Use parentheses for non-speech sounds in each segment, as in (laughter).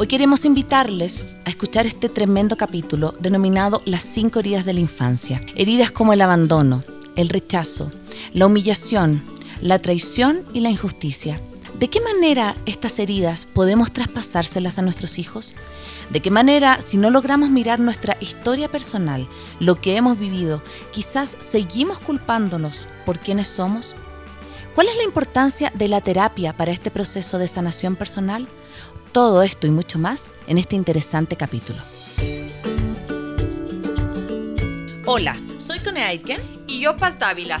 Hoy queremos invitarles a escuchar este tremendo capítulo denominado Las cinco heridas de la infancia. Heridas como el abandono, el rechazo, la humillación, la traición y la injusticia. ¿De qué manera estas heridas podemos traspasárselas a nuestros hijos? ¿De qué manera, si no logramos mirar nuestra historia personal, lo que hemos vivido, quizás seguimos culpándonos por quienes somos? ¿Cuál es la importancia de la terapia para este proceso de sanación personal? Todo esto y mucho más en este interesante capítulo. Hola, soy Cone Aitken y yo Paz Dávila.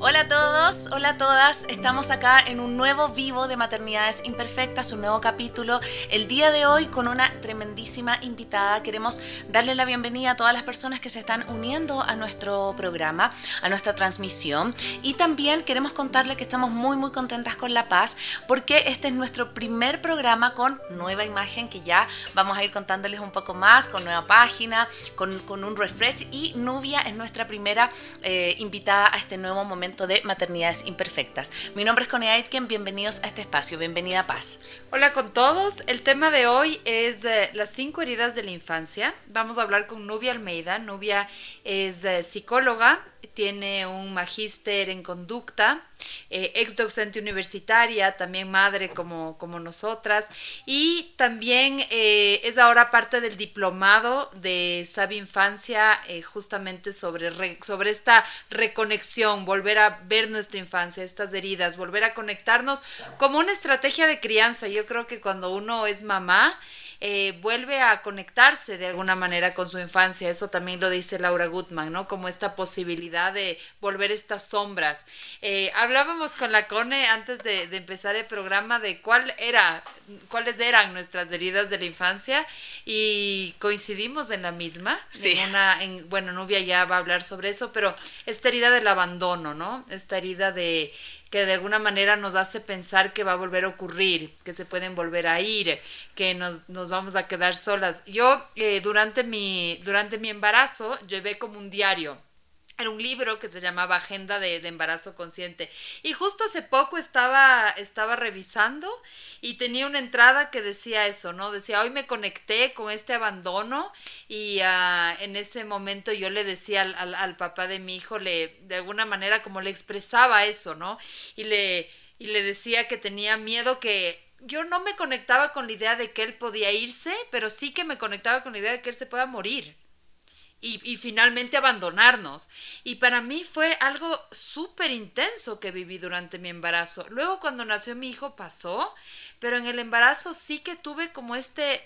Hola a todos, hola a todas. Estamos acá en un nuevo vivo de Maternidades Imperfectas, un nuevo capítulo. El día de hoy con una tremendísima invitada. Queremos darle la bienvenida a todas las personas que se están uniendo a nuestro programa, a nuestra transmisión. Y también queremos contarle que estamos muy, muy contentas con La Paz porque este es nuestro primer programa con nueva imagen que ya vamos a ir contándoles un poco más, con nueva página, con, con un refresh. Y Nubia es nuestra primera eh, invitada a este nuevo momento de Maternidades Imperfectas. Mi nombre es Connie Aitken, bienvenidos a este espacio, bienvenida Paz. Hola con todos, el tema de hoy es eh, las cinco heridas de la infancia. Vamos a hablar con Nubia Almeida. Nubia es eh, psicóloga, tiene un magíster en conducta, eh, ex docente universitaria, también madre como, como nosotras, y también eh, es ahora parte del diplomado de Sabe Infancia, justamente sobre, sobre esta reconexión, volver a ver nuestra infancia, estas heridas, volver a conectarnos como una estrategia de crianza. Yo creo que cuando uno es mamá, eh, vuelve a conectarse de alguna manera con su infancia. Eso también lo dice Laura Gutman, ¿no? Como esta posibilidad de volver estas sombras. Eh, hablábamos con la Cone antes de, empezar el programa de cuál era, cuáles eran nuestras heridas de la infancia y coincidimos en la misma. Sí. En bueno, Nubia ya va a hablar sobre eso, pero esta herida del abandono, ¿no? Esta herida de que de alguna manera nos hace pensar que va a volver a ocurrir, que se pueden volver a ir, que nos, nos vamos a quedar solas. Yo eh, durante, mi, durante mi embarazo llevé como un diario era un libro que se llamaba Agenda de, Embarazo Consciente. Y justo hace poco estaba, estaba revisando y tenía una entrada que decía eso, ¿no? Decía, hoy me conecté con este abandono y ah, en ese momento yo le decía al, al, papá de mi hijo, le, de alguna manera como le expresaba eso, ¿no? Y le, y le decía que tenía miedo que yo no me conectaba con la idea de que él podía irse, pero sí que me conectaba con la idea de que él se pueda morir y, finalmente abandonarnos. Y para mí fue algo súper intenso que viví durante mi embarazo. Luego cuando nació mi hijo pasó, pero en el embarazo sí que tuve como este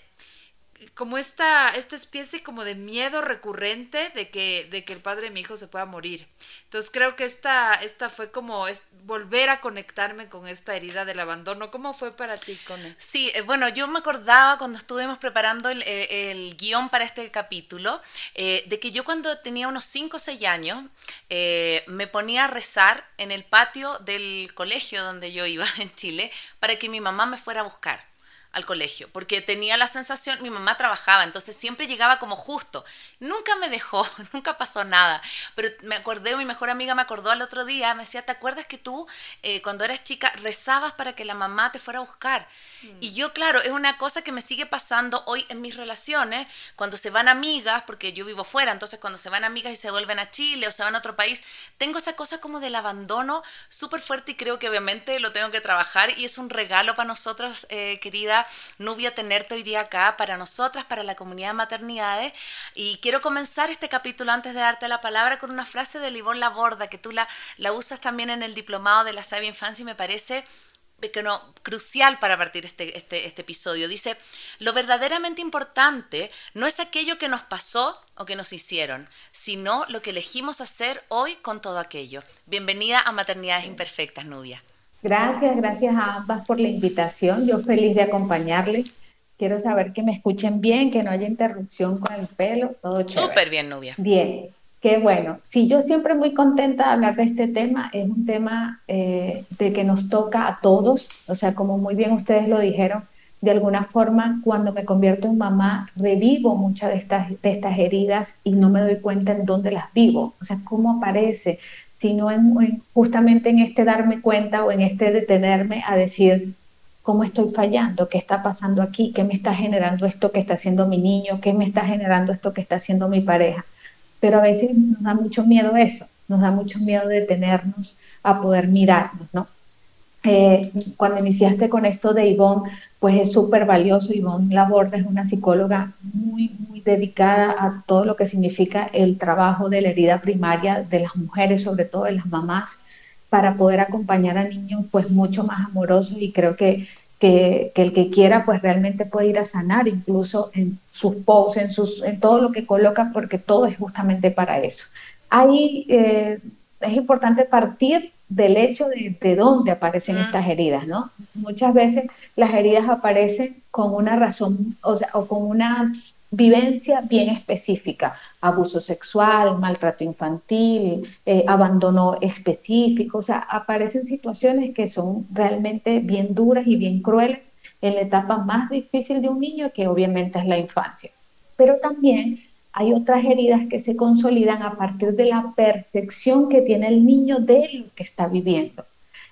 como esta, esta especie como de miedo recurrente de que, de que el padre de mi hijo se pueda morir. Entonces creo que esta, esta fue como volver a conectarme con esta herida del abandono. ¿Cómo fue para ti, Cone? Sí, eh, bueno, yo me acordaba cuando estuvimos preparando el, eh, el guion para este capítulo, eh, de que yo cuando tenía unos 5 o 6 años, me ponía a rezar en el patio del colegio donde yo iba (laughs) en Chile para que mi mamá me fuera a buscar al colegio, porque tenía la sensación, mi mamá trabajaba, entonces siempre llegaba como justo. Nunca me dejó, (laughs) nunca pasó nada. Pero me acordé, mi mejor amiga me acordó al otro día, me decía, ¿te acuerdas que tú eh, cuando eras chica rezabas para que la mamá te fuera a buscar? Mm. Y yo, claro, es una cosa que me sigue pasando hoy en mis relaciones, cuando se van amigas, porque yo vivo fuera, entonces cuando se van amigas y se vuelven a Chile o se van a otro país, tengo esa cosa como del abandono súper fuerte y creo que obviamente lo tengo que trabajar y es un regalo para nosotros, eh, querida Nubia, tenerte hoy día acá para nosotras, para la comunidad de maternidades. Y quiero comenzar este capítulo antes de darte la palabra con una frase de Livón Laborda, que tú la, la usas también en el diplomado de la Sabia Infancia y me parece pequeño crucial para partir este, este, este episodio. Dice, lo verdaderamente importante no es aquello que nos pasó o que nos hicieron, sino lo que elegimos hacer hoy con todo aquello. Bienvenida a Maternidades Imperfectas, Nubia. Gracias, gracias a ambas por la invitación. Yo feliz de acompañarles. Quiero saber que me escuchen bien, que no haya interrupción con el pelo, todo Súper bien, Nubia. Bien, qué bueno. Sí, yo siempre muy contenta de hablar de este tema. Es un tema eh, de que nos toca a todos. O sea, como muy bien ustedes lo dijeron, de alguna forma, cuando me convierto en mamá, revivo muchas de estas, de estas heridas y no me doy cuenta en dónde las vivo. O sea, cómo aparece sino en, justamente en este darme cuenta o en este detenerme a decir cómo estoy fallando, qué está pasando aquí, qué me está generando esto que está haciendo mi niño, qué me está generando esto que está haciendo mi pareja. Pero a veces nos da mucho miedo eso, nos da mucho miedo detenernos a poder mirarnos, ¿no? Eh, cuando iniciaste con esto de Ivonne, pues es súper valioso. Ivonne Laborda es una psicóloga muy, muy dedicada a todo lo que significa el trabajo de la herida primaria de las mujeres, sobre todo de las mamás, para poder acompañar a niños pues mucho más amorosos y creo que, que, el que quiera pues realmente puede ir a sanar incluso en sus posts, en, sus, en todo lo que coloca, porque todo es justamente para eso. Ahí eh, es importante partir del hecho de, de dónde aparecen estas heridas, ¿no? Muchas veces las heridas aparecen con una razón, o sea, o con una vivencia bien específica, abuso sexual, maltrato infantil, eh, abandono específico, o sea, aparecen situaciones que son realmente bien duras y bien crueles en la etapa más difícil de un niño, que obviamente es la infancia. Pero también hay otras heridas que se consolidan a partir de la percepción que tiene el niño de lo que está viviendo.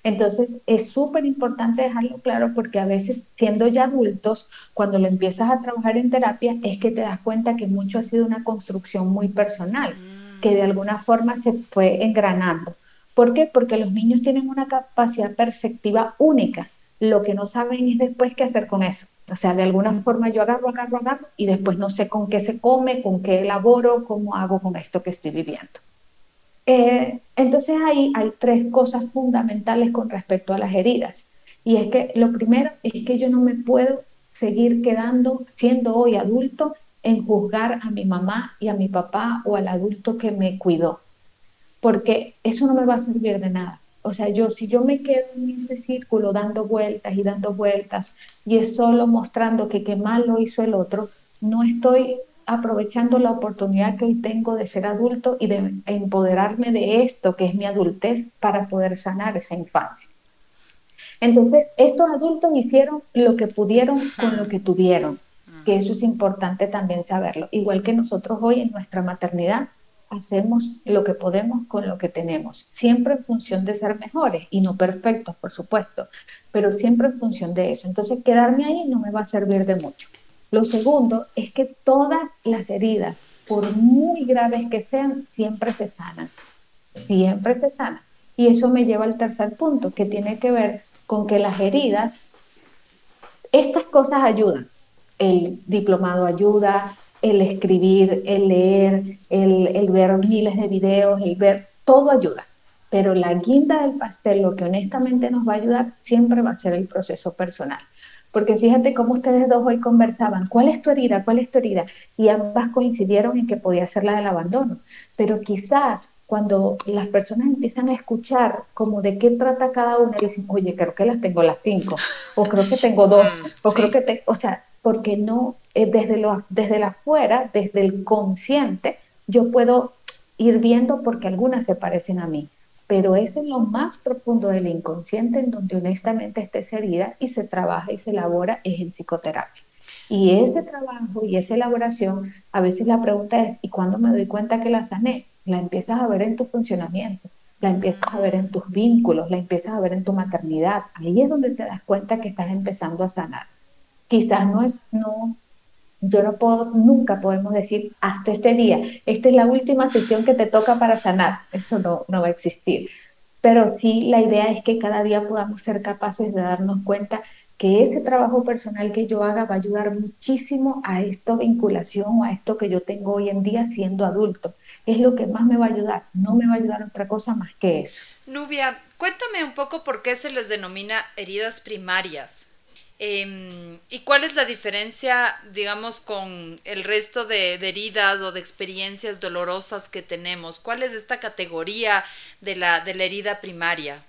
Entonces es súper importante dejarlo claro porque a veces siendo ya adultos, cuando lo empiezas a trabajar en terapia, es que te das cuenta que mucho ha sido una construcción muy personal, que de alguna forma se fue engranando. ¿Por qué? Porque los niños tienen una capacidad perceptiva única. Lo que no saben es después qué hacer con eso. O sea, de alguna forma yo agarro, agarro, agarro y después no sé con qué se come, con qué elaboro, cómo hago con esto que estoy viviendo. Eh, entonces ahí hay tres cosas fundamentales con respecto a las heridas. Y es que lo primero es que yo no me puedo seguir quedando, siendo hoy adulto, en juzgar a mi mamá y a mi papá o al adulto que me cuidó. Porque eso no me va a servir de nada. O sea, yo si yo me quedo en ese círculo dando vueltas y dando vueltas y es solo mostrando que qué mal lo hizo el otro, no estoy aprovechando la oportunidad que hoy tengo de ser adulto y de empoderarme de esto que es mi adultez para poder sanar esa infancia. Entonces, estos adultos hicieron lo que pudieron con lo que tuvieron, que eso es importante también saberlo, igual que nosotros hoy en nuestra maternidad hacemos lo que podemos con lo que tenemos, siempre en función de ser mejores y no perfectos, por supuesto, pero siempre en función de eso. Entonces, quedarme ahí no me va a servir de mucho. Lo segundo es que todas las heridas, por muy graves que sean, siempre se sanan, siempre se sanan. Y eso me lleva al tercer punto, que tiene que ver con que las heridas, estas cosas ayudan. El diplomado ayuda, el escribir, el leer, el, ver miles de videos, el ver, todo ayuda. Pero la guinda del pastel, lo que honestamente nos va a ayudar, siempre va a ser el proceso personal. Porque fíjate cómo ustedes dos hoy conversaban, ¿cuál es tu herida? ¿Cuál es tu herida? Y ambas coincidieron en que podía ser la del abandono. Pero quizás cuando las personas empiezan a escuchar como de qué trata cada una, dicen, oye, creo que las tengo las cinco, o creo que tengo dos, mm, o creo que, te, o sea, porque no, eh, desde, lo, desde la afuera, desde el consciente, yo puedo ir viendo porque algunas se parecen a mí, pero es en lo más profundo del inconsciente en donde honestamente esa herida y se trabaja y se elabora es en psicoterapia. Y ese trabajo y esa elaboración, a veces la pregunta es, ¿y cuándo me doy cuenta que la sané? La empiezas a ver en tu funcionamiento, la empiezas a ver en tus vínculos, la empiezas a ver en tu maternidad. Ahí es donde te das cuenta que estás empezando a sanar quizás no es, no, yo no puedo, nunca podemos decir hasta este día, esta es la última sesión que te toca para sanar, eso no, no va a existir. Pero sí la idea es que cada día podamos ser capaces de darnos cuenta que ese trabajo personal que yo haga va a ayudar muchísimo a esta vinculación o a esto que yo tengo hoy en día siendo adulto, es lo que más me va a ayudar, no me va a ayudar otra cosa más que eso. Nubia, cuéntame un poco por qué se les denomina heridas primarias. Em, ¿Y cuál es la diferencia, digamos, con el resto de, heridas o de experiencias dolorosas que tenemos? ¿Cuál es esta categoría de la, de la herida primaria?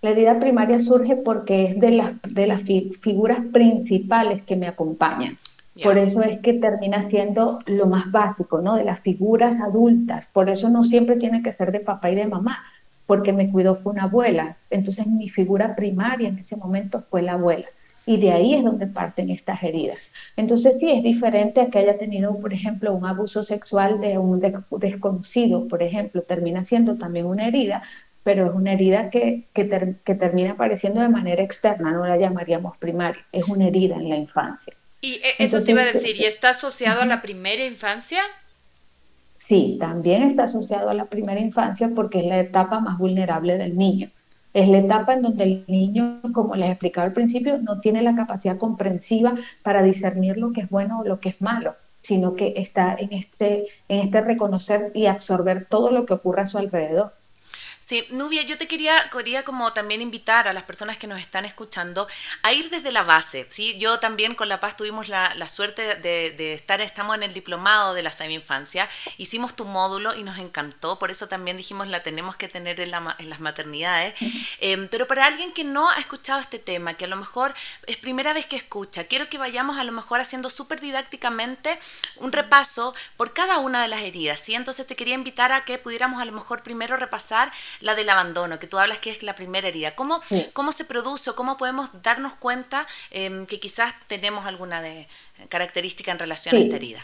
La herida primaria surge porque es de las, de las figuras principales que me acompañan. Por eso es que termina siendo lo más básico, ¿no? De las figuras adultas. Por eso no siempre tiene que ser de papá y de mamá, porque me cuidó fue una abuela. Entonces mi figura primaria en ese momento fue la abuela y de ahí es donde parten estas heridas. Entonces sí, es diferente a que haya tenido, por ejemplo, un abuso sexual de un desconocido, por ejemplo, termina siendo también una herida, pero es una herida que, que, termina apareciendo de manera externa, no la llamaríamos primaria, es una herida en la infancia. Y eh, eso te iba a decir, ¿y está asociado a la primera infancia? Sí, también está asociado a la primera infancia porque es la etapa más vulnerable del niño. Es la etapa en donde el niño, como les explicaba al principio, no tiene la capacidad comprensiva para discernir lo que es bueno o lo que es malo, sino que está en este, en este reconocer y absorber todo lo que ocurre a su alrededor. Sí, Nubia, yo te quería, quería como también invitar a las personas que nos están escuchando a ir desde la base, ¿sí? Yo también con La Paz tuvimos la, suerte de, estar, estamos en el diplomado de la semi-infancia, hicimos tu módulo y nos encantó, por eso también dijimos la tenemos que tener en, las maternidades, (laughs) em, pero para alguien que no ha escuchado este tema, que a lo mejor es primera vez que escucha, quiero que vayamos a lo mejor haciendo súper didácticamente un repaso por cada una de las heridas, ¿sí? Entonces te quería invitar a que pudiéramos a lo mejor primero repasar la del abandono, que tú hablas que es la primera herida. ¿Cómo, cómo se produce o cómo podemos darnos cuenta em, que quizás tenemos alguna de, característica en relación a esta herida?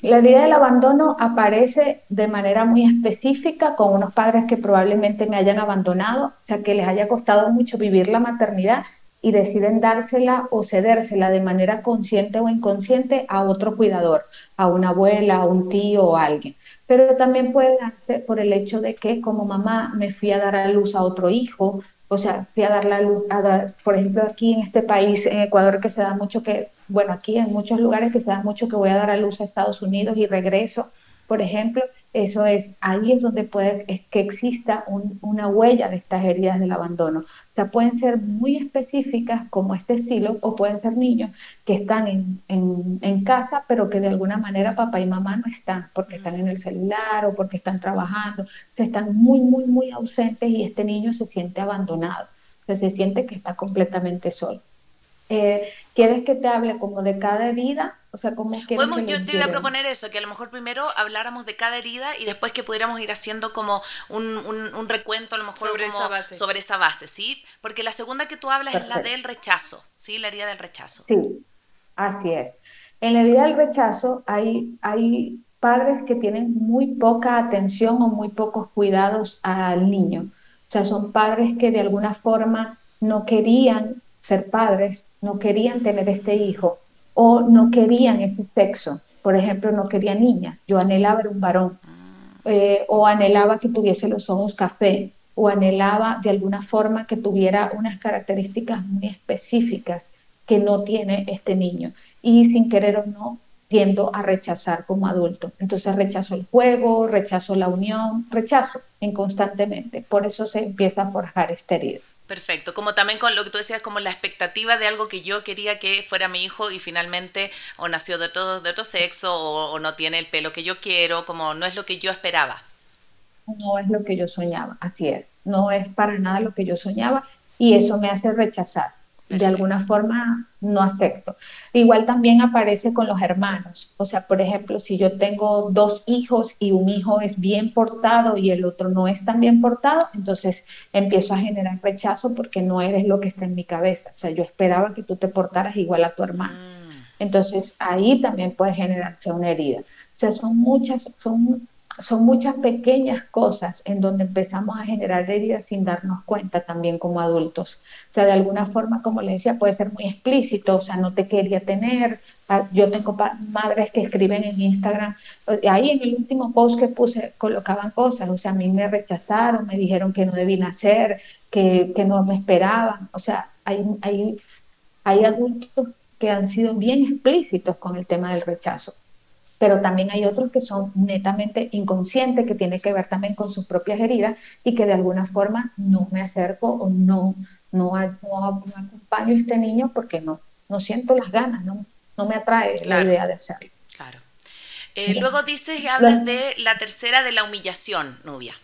La herida del abandono aparece de manera muy específica con unos padres que probablemente me hayan abandonado, o sea, que les haya costado mucho vivir la maternidad y deciden dársela o cedérsela de manera consciente o inconsciente a otro cuidador, a una abuela, a un tío o a alguien pero también puede darse por el hecho de que como mamá me fui a dar a luz a otro hijo, o sea, fui a dar la luz, a dar, por ejemplo, aquí en este país, en Ecuador, que se da mucho que, bueno, aquí en muchos lugares que se da mucho que voy a dar a luz a Estados Unidos y regreso, por ejemplo, eso es, ahí es donde puede que exista una huella de estas heridas del abandono. Sea, pueden ser muy específicas como este estilo o pueden ser niños que están en, en, casa pero que de alguna manera papá y mamá no están porque están en el celular o porque están trabajando. O sea, están muy, muy, muy ausentes y este niño se siente abandonado. O sea, se siente que está completamente solo. Eh, ¿Quieres que te hable como de cada herida? O sea, ¿cómo Podemos, Yo te iba a proponer eso, que a lo mejor primero habláramos de cada herida y después que pudiéramos ir haciendo como un, un, recuento a lo mejor sobre, esa base. sobre esa base, ¿sí? Porque la segunda que tú hablas es la del rechazo, ¿sí? La herida del rechazo. Sí, así es. En la herida del rechazo hay, hay padres que tienen muy poca atención o muy pocos cuidados al niño. O sea, son padres que de alguna forma no querían ser padres, no querían tener este hijo o no querían ese sexo. Por ejemplo, no quería niña, yo anhelaba un varón eh, o anhelaba que tuviese los ojos café o anhelaba de alguna forma que tuviera unas características muy específicas que no tiene este niño. Y sin querer o no, tiendo a rechazar como adulto. Entonces rechazo el juego, rechazo la unión, rechazo constantemente. Por eso se empieza a forjar esta herida. Perfecto, como también con lo que tú decías, como la expectativa de algo que yo quería que fuera mi hijo y finalmente o nació de, todo, de otro sexo o, no tiene el pelo que yo quiero, como no es lo que yo esperaba. No es lo que yo soñaba, así es, no es para nada lo que yo soñaba y eso me hace rechazar de alguna forma no acepto. Igual también aparece con los hermanos. O sea, por ejemplo, si yo tengo dos hijos y un hijo es bien portado y el otro no es tan bien portado, entonces empiezo a generar rechazo porque no eres lo que está en mi cabeza. O sea, yo esperaba que tú te portaras igual a tu hermano. Mm. Entonces ahí también puede generarse una herida. O sea, son muchas, son son muchas pequeñas cosas en donde empezamos a generar heridas sin darnos cuenta también como adultos. O sea, de alguna forma, como les decía, puede ser muy explícito, o sea, no te quería tener. Ah, yo tengo madres que escriben en Instagram, ahí en el último post que puse colocaban cosas, o sea, a mí me rechazaron, me dijeron que no debí nacer, que, que no me esperaban. O sea, hay, hay, hay adultos que han sido bien explícitos con el tema del rechazo. Pero también hay otros que son netamente inconscientes, que tiene que ver también con sus propias heridas y que de alguna forma no me acerco o no, no, acompaño a este niño porque no, no siento las ganas, no, no me atrae la idea de hacerlo. Claro. Eh, luego dices y hablas de la tercera de la humillación, Nubia.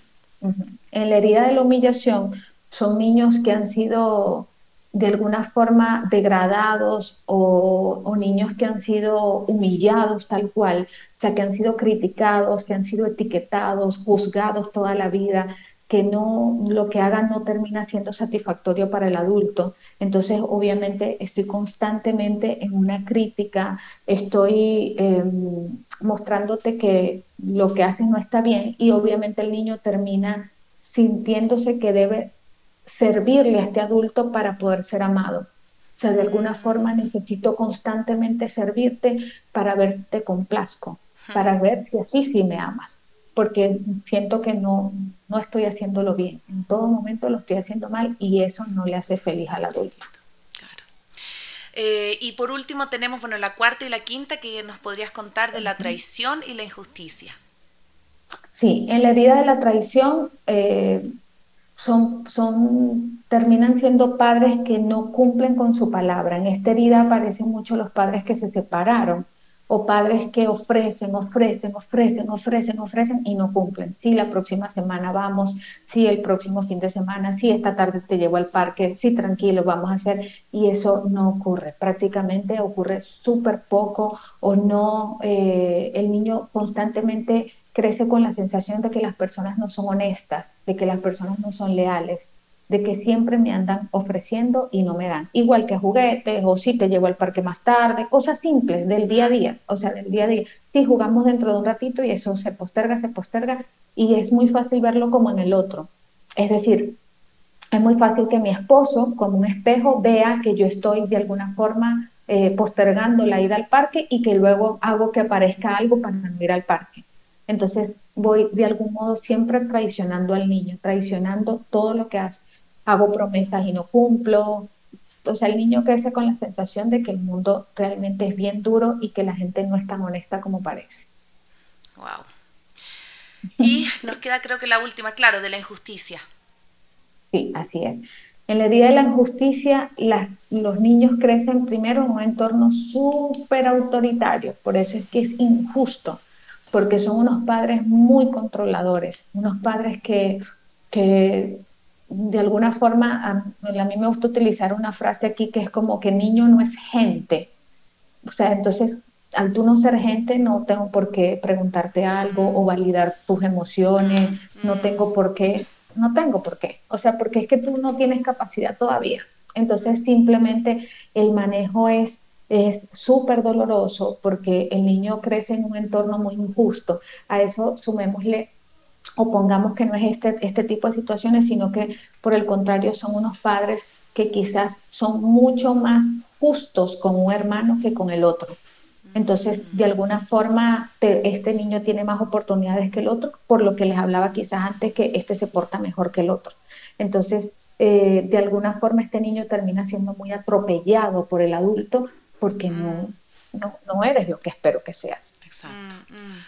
En la herida de la humillación son niños que han sido de alguna forma degradados o, niños que han sido humillados tal cual, o sea, que han sido criticados, que han sido etiquetados, juzgados toda la vida, que no lo que hagan no termina siendo satisfactorio para el adulto. Entonces, obviamente, estoy constantemente en una crítica, estoy em, mostrándote que lo que haces no está bien y obviamente el niño termina sintiéndose que debe servirle a este adulto para poder ser amado. O sea, de alguna forma necesito constantemente servirte para verte complazco, para ver si así sí me amas, porque siento que no, no estoy haciéndolo bien. En todo momento lo estoy haciendo mal y eso no le hace feliz al adulto. Claro. Eh, y por último tenemos bueno, la cuarta y la quinta que nos podrías contar de la traición y la injusticia. Sí, en la herida de la traición eh, son, son, terminan siendo padres que no cumplen con su palabra. En esta herida aparecen mucho los padres que se separaron o padres que ofrecen, ofrecen, ofrecen, ofrecen, ofrecen y no cumplen. Sí, la próxima semana vamos, sí, el próximo fin de semana, sí, esta tarde te llevo al parque, sí, tranquilo, vamos a hacer, y eso no ocurre. Prácticamente ocurre súper poco o no, eh, el niño constantemente crece con la sensación de que las personas no son honestas, de que las personas no son leales, de que siempre me andan ofreciendo y no me dan. Igual que juguetes o si te llevo al parque más tarde, cosas simples del día a día, o sea, del día a día. Sí, jugamos dentro de un ratito y eso se posterga, se posterga y es muy fácil verlo como en el otro. Es decir, es muy fácil que mi esposo, como un espejo, vea que yo estoy de alguna forma eh, postergando la ida al parque y que luego hago que aparezca algo para no ir al parque. Entonces voy de algún modo siempre traicionando al niño, traicionando todo lo que hace. Hago promesas y no cumplo. O sea, el niño crece con la sensación de que el mundo realmente es bien duro y que la gente no es tan honesta como parece. Wow. Y nos queda creo que la última, claro, de la injusticia. Sí, así es. En la herida de la injusticia, los niños crecen primero en un entorno súper autoritario, por eso es que es injusto porque son unos padres muy controladores, unos padres que, de alguna forma, a, mí me gusta utilizar una frase aquí que es como que niño no es gente. O sea, entonces, al tú no ser gente, no tengo por qué preguntarte algo o validar tus emociones, no tengo por qué, no tengo por qué. O sea, porque es que tú no tienes capacidad todavía. Entonces, simplemente el manejo es es súper doloroso porque el niño crece en un entorno muy injusto. A eso sumémosle o pongamos que no es este, este tipo de situaciones, sino que por el contrario son unos padres que quizás son mucho más justos con un hermano que con el otro. Entonces, de alguna forma, este niño tiene más oportunidades que el otro, por lo que les hablaba quizás antes que este se porta mejor que el otro. Entonces, eh, de alguna forma, este niño termina siendo muy atropellado por el adulto porque no, no, eres lo que espero que seas. Exacto. Mm, mm.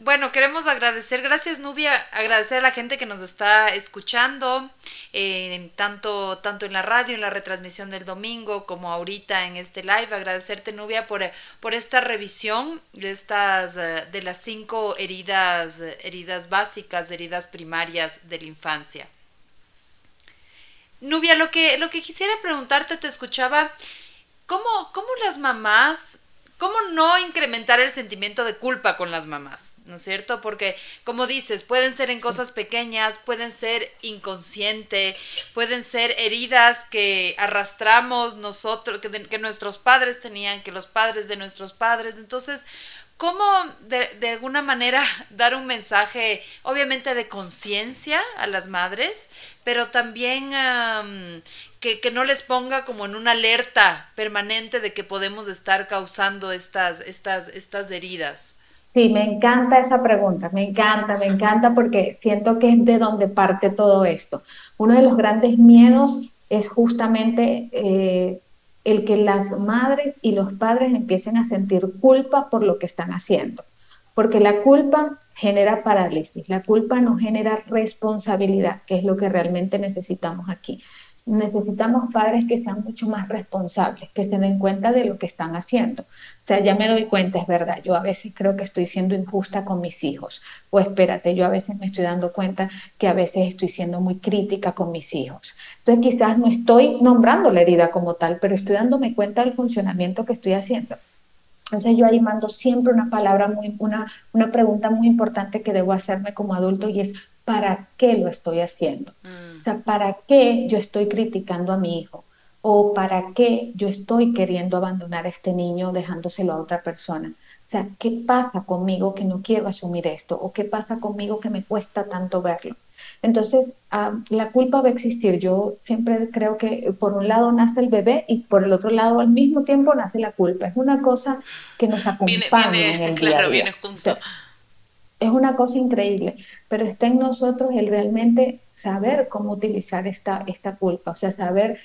Bueno, queremos agradecer, gracias Nubia, agradecer a la gente que nos está escuchando, eh, tanto, tanto en la radio, en la retransmisión del domingo, como ahorita en este live. Agradecerte Nubia por, por esta revisión de estas eh, de las cinco heridas, heridas básicas, heridas primarias de la infancia. Nubia, lo que, lo que quisiera preguntarte, te escuchaba ¿cómo, cómo las mamás, cómo no incrementar el sentimiento de culpa con las mamás? ¿No es cierto? Porque, como dices, pueden ser en cosas pequeñas, pueden ser inconsciente, pueden ser heridas que arrastramos nosotros, que, que nuestros padres tenían, que los padres de nuestros padres. Entonces, ¿Cómo de, de, alguna manera (laughs) dar un mensaje, obviamente de conciencia a las madres, pero también que, no les ponga como en una alerta permanente de que podemos estar causando estas, estas, estas heridas? Sí, me encanta esa pregunta, me encanta, me encanta porque siento que es de donde parte todo esto. Uno de los grandes miedos es justamente eh, el que las madres y los padres empiecen a sentir culpa por lo que están haciendo. porque la culpa genera parálisis, la culpa no genera responsabilidad, que es lo que realmente necesitamos aquí. Necesitamos padres que sean mucho más responsables, que se den cuenta de lo que están haciendo. O sea, ya me doy cuenta, es verdad, yo a veces creo que estoy siendo injusta con mis hijos. O espérate, yo a veces me estoy dando cuenta que a veces estoy siendo muy crítica con mis hijos. Entonces quizás no estoy nombrando la herida como tal, pero estoy dándome cuenta del funcionamiento que estoy haciendo. Entonces yo ahí siempre una palabra, muy, una, una pregunta muy importante que debo hacerme como adulto y es, ¿para qué lo estoy haciendo? Mm. O sea, ¿para qué yo estoy criticando a mi hijo? ¿O para qué yo estoy queriendo abandonar a este niño dejándoselo a otra persona? O sea, ¿qué pasa conmigo que no quiero asumir esto? ¿O qué pasa conmigo que me cuesta tanto verlo? Entonces, la culpa va a existir. Yo siempre creo que por un lado nace el bebé y por el otro lado al mismo tiempo nace la culpa. Es una cosa que nos acompaña. en el claro, viene junto. Es una cosa increíble, pero está en nosotros el realmente saber cómo utilizar esta, esta culpa, o sea, saber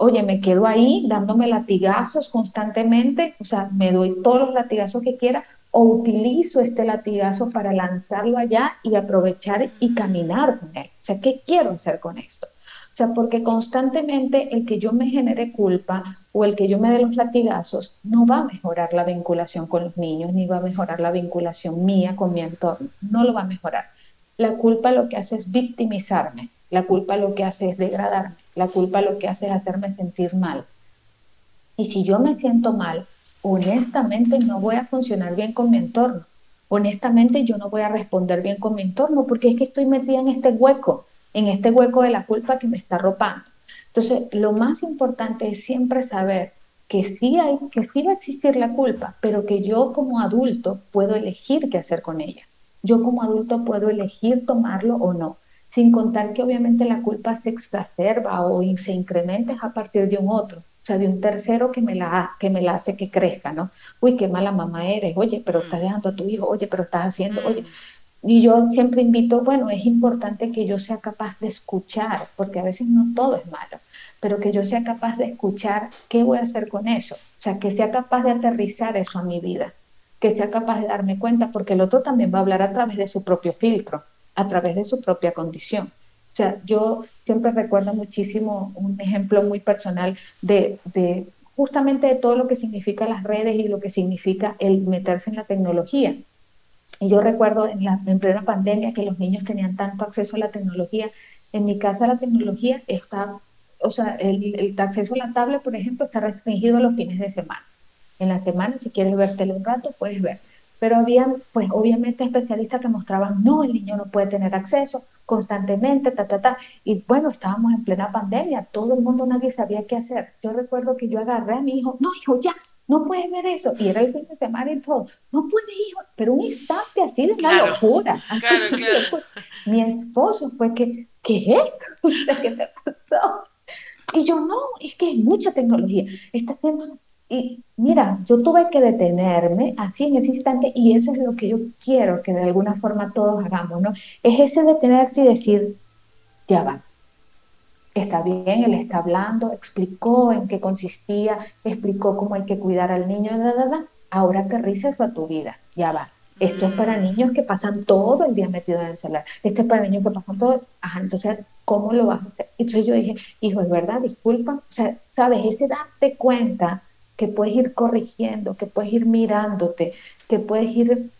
oye, me quedo ahí dándome latigazos constantemente, o sea, me doy todos los latigazos que quiera, o utilizo este latigazo para lanzarlo allá y aprovechar y caminar con él. O sea, ¿qué quiero hacer con esto? O sea, porque constantemente el que yo me genere culpa o el que yo me dé los latigazos no va a mejorar la vinculación con los niños, ni va a mejorar la vinculación mía con mi entorno, no lo va a mejorar. La culpa lo que hace es victimizarme, la culpa lo que hace es degradarme, la culpa lo que hace es hacerme sentir mal. Y si yo me siento mal, honestamente no voy a funcionar bien con mi entorno. Honestamente yo no voy a responder bien con mi entorno porque es que estoy metida en este hueco, en este hueco de la culpa que me está arropando. Entonces, lo más importante es siempre saber que sí, hay, que sí va a existir la culpa, pero que yo como adulto puedo elegir qué hacer con ella. Yo como adulto puedo elegir tomarlo o no, sin contar que obviamente la culpa se exacerba o se incrementa a partir de un otro o sea, de un tercero que me la, que me la hace que crezca, ¿no? Uy, qué mala mamá eres, oye, pero estás mm. dejando a tu hijo, oye, pero estás haciendo, oye. Y yo siempre invito, bueno, es importante que yo sea capaz de escuchar, porque a veces no todo es malo, pero que yo sea capaz de escuchar qué voy a hacer con eso. O sea, que sea capaz de aterrizar eso a mi vida, que sea capaz de darme cuenta, porque el otro también va a hablar a través de su propio filtro, a través de su propia condición. O sea, yo siempre recuerdo muchísimo un ejemplo muy personal de, justamente de todo lo que significa las redes y lo que significa el meterse en la tecnología. Y yo recuerdo en, la, en plena pandemia que los niños tenían tanto acceso a la tecnología. En mi casa la tecnología está, o sea, el, el acceso a la tablet, por ejemplo, está restringido a los fines de semana. En la semana, si quieres ver tele un rato, puedes ver. Pero habían, pues obviamente, especialistas que mostraban, no, el niño no puede tener acceso, constantemente, ta, ta, ta. Y bueno, estábamos en plena pandemia, todo el mundo, nadie sabía qué hacer. Yo recuerdo que yo agarré a mi hijo, no, hijo, ya, no puedes ver eso. Y era el fin de semana y todo, no puede, hijo, pero un instante así de una locura. (laughs) Claro, claro. mi esposo fue que, ¿qué es esto? (laughs) ¿Qué te pasó? Y yo, no, es que es mucha tecnología. Está haciendo y mira, yo tuve que detenerme así en ese instante y eso es lo que yo quiero que de alguna forma todos hagamos, ¿no? Es ese detenerte y decir, ya va, está bien, él está hablando, explicó en qué consistía, explicó cómo hay que cuidar al niño, da, da, da. ahora aterriza eso a tu vida, ya va. Esto es para niños que pasan todo el día metidos en el celular. Esto es para niños que pasan todo. Ajá, entonces, ¿cómo lo vas a hacer? Entonces yo dije, hijo, es verdad, disculpa. O sea, sabes, ese darte cuenta que puedes ir corrigiendo, que puedes ir mirándote, que puedes ir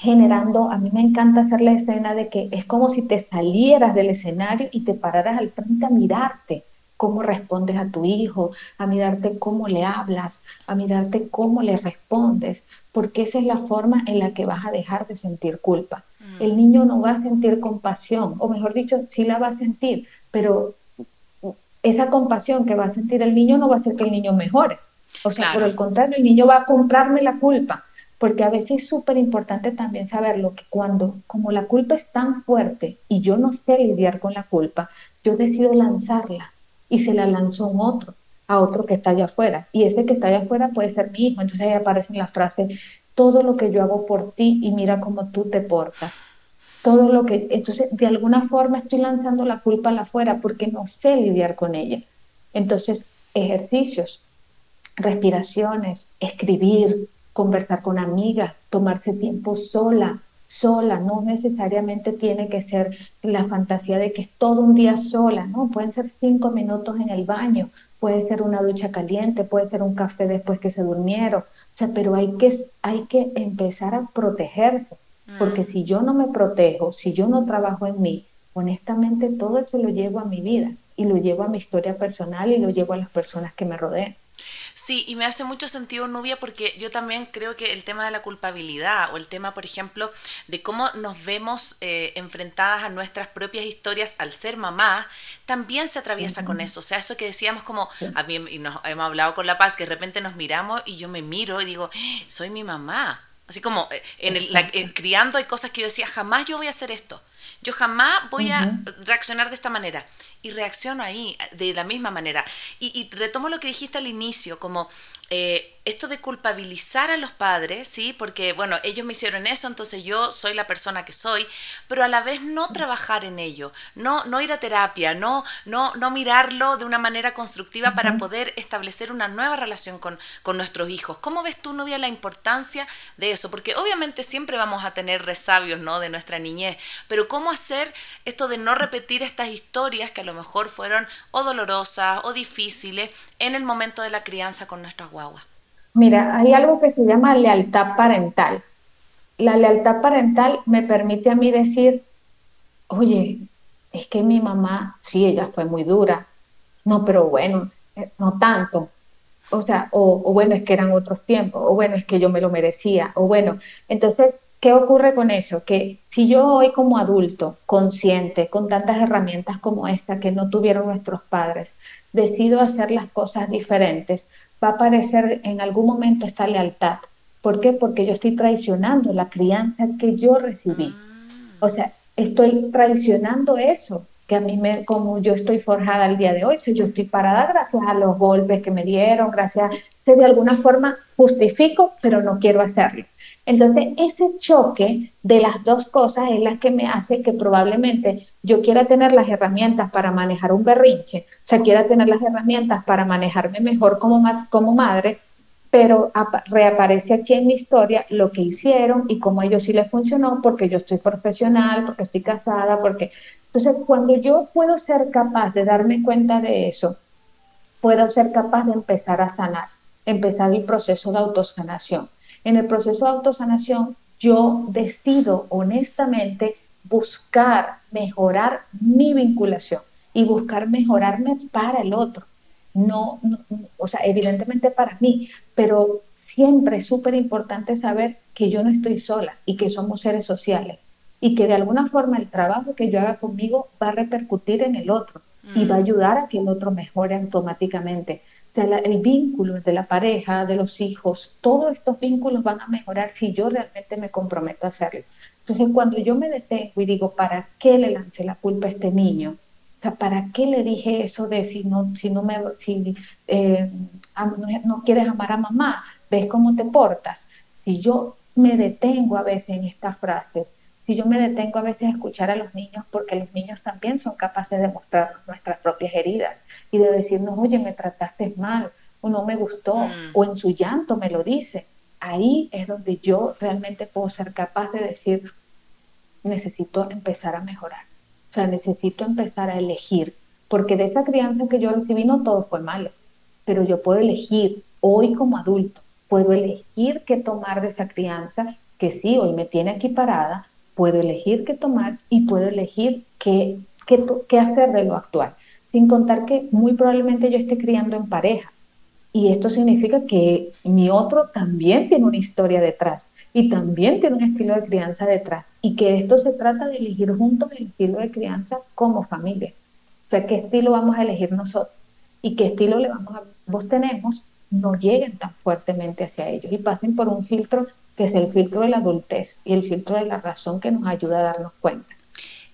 generando, a mí me encanta hacer la escena de que es como si te salieras del escenario y te pararas al frente a mirarte cómo respondes a tu hijo, a mirarte cómo le hablas, a mirarte cómo le respondes, porque esa es la forma en la que vas a dejar de sentir culpa. Mm. El niño no va a sentir compasión, o mejor dicho, sí la va a sentir, pero esa compasión que va a sentir el niño no va a hacer que el niño mejore, o sea, por el contrario, el niño va a comprarme la culpa, porque a veces es súper importante también saberlo, que cuando, como la culpa es tan fuerte y yo no sé lidiar con la culpa, yo decido lanzarla y se la lanzó un otro, a otro que está allá afuera. Y ese que está allá afuera puede ser mi hijo. Entonces ahí aparece en la frase, todo lo que yo hago por ti y mira cómo tú te portas. Todo lo que, entonces de alguna forma estoy lanzando la culpa a afuera porque no sé lidiar con ella. Entonces, ejercicios, respiraciones, escribir, conversar con amigas, tomarse tiempo sola, sola, no necesariamente tiene que ser la fantasía de que es todo un día sola, ¿no? Pueden ser cinco minutos en el baño, puede ser una ducha caliente, puede ser un café después que se durmieron, o sea, pero hay que, hay que empezar a protegerse, porque mm. si yo no me protejo, si yo no trabajo en mí, honestamente todo eso lo llevo a mi vida y lo llevo a mi historia personal y lo llevo a las personas que me rodean. Sí, y me hace mucho sentido, Nubia, porque yo también creo que el tema de la culpabilidad o el tema, por ejemplo, de cómo nos vemos eh, enfrentadas a nuestras propias historias al ser mamá, también se atraviesa con eso. O sea, eso que decíamos como, a mí, y nos hemos hablado con La Paz, que de repente nos miramos y yo me miro y digo, ¡Ah! soy mi mamá. Así como eh, en el, criando hay cosas que yo decía, jamás yo voy a hacer esto. Yo jamás voy a reaccionar de esta manera y reacciono ahí de la misma manera. Y, y, retomo lo que dijiste al inicio, como eh, esto de culpabilizar a los padres, ¿sí? Porque, bueno, ellos me hicieron eso, entonces yo soy la persona que soy, pero a la vez no trabajar en ello, no, no ir a terapia, no, no, no mirarlo de una manera constructiva para poder establecer una nueva relación con, con nuestros hijos. ¿Cómo ves tú, novia, la importancia de eso? Porque obviamente siempre vamos a tener resabios, ¿no? De nuestra niñez, pero ¿cómo hacer esto de no repetir estas historias que a lo mejor fueron o dolorosas o difíciles en el momento de la crianza con nuestras guaguas? Mira, hay algo que se llama lealtad parental. La lealtad parental me permite a mí decir, oye, es que mi mamá, sí, ella fue muy dura, no, pero bueno, eh, no tanto. O sea, o, o bueno, es que eran otros tiempos, o bueno, es que yo me lo merecía, o bueno, entonces ¿Qué ocurre con eso? Que si yo hoy como adulto, consciente, con tantas herramientas como esta que no tuvieron nuestros padres, decido hacer las cosas diferentes, va a aparecer en algún momento esta lealtad. ¿Por qué? Porque yo estoy traicionando la crianza que yo recibí. O sea, estoy traicionando eso que a mí me, como yo estoy forjada el día de hoy, si yo estoy parada gracias a los golpes que me dieron, gracias, si de alguna forma justifico, pero no quiero hacerlo. Entonces, ese choque de las dos cosas es la que me hace que probablemente yo quiera tener las herramientas para manejar un berrinche, o sea, quiera tener las herramientas para manejarme mejor como, como madre, pero reaparece aquí en mi historia lo que hicieron y cómo a ellos sí les funcionó, porque yo estoy profesional, porque estoy casada, porque... Entonces, cuando yo puedo ser capaz de darme cuenta de eso, puedo ser capaz de empezar a sanar, empezar el proceso de autosanación. En el proceso de autosanación, yo decido honestamente buscar mejorar mi vinculación y buscar mejorarme para el otro. No, o sea, evidentemente para mí, pero siempre es súper importante saber que yo no estoy sola y que somos seres sociales y que de alguna forma el trabajo que yo haga conmigo va a repercutir en el otro y va a mm. ayudar a que el otro mejore automáticamente. O sea, el vínculo de la pareja, de los hijos, todos estos vínculos van a mejorar si yo realmente me comprometo a hacerlo. Entonces, cuando yo me detengo y digo, ¿para qué le lancé la culpa a este niño? O sea, ¿para qué le dije eso de si no, si no me, si eh, no quieres amar a mamá, ves cómo te portas? Si yo me detengo a veces en estas frases, si yo me detengo a veces a escuchar a los niños, porque los niños también son capaces de mostrar nuestras propias heridas y de decirnos, oye, me trataste mal, o no me gustó, mm. o en su llanto me lo dice. Ahí es donde yo realmente puedo ser capaz de decir, necesito empezar a mejorar. O sea, necesito empezar a elegir, porque de esa crianza que yo recibí no todo fue malo, pero yo puedo elegir hoy como adulto, puedo elegir qué tomar de esa crianza que sí, hoy me tiene aquí parada, puedo elegir qué tomar y puedo elegir qué, qué, qué hacer de lo actual. Sin contar que muy probablemente yo esté criando en pareja. Y esto significa que mi otro también tiene una historia detrás y también tiene un estilo de crianza detrás. Y que esto se trata de elegir juntos el estilo de crianza como familia. O sea, qué estilo vamos a elegir nosotros y qué estilo le vamos a, vos tenemos, no lleguen tan fuertemente hacia ellos y pasen por un filtro que es el filtro de la adultez y el filtro de la razón que nos ayuda a darnos cuenta.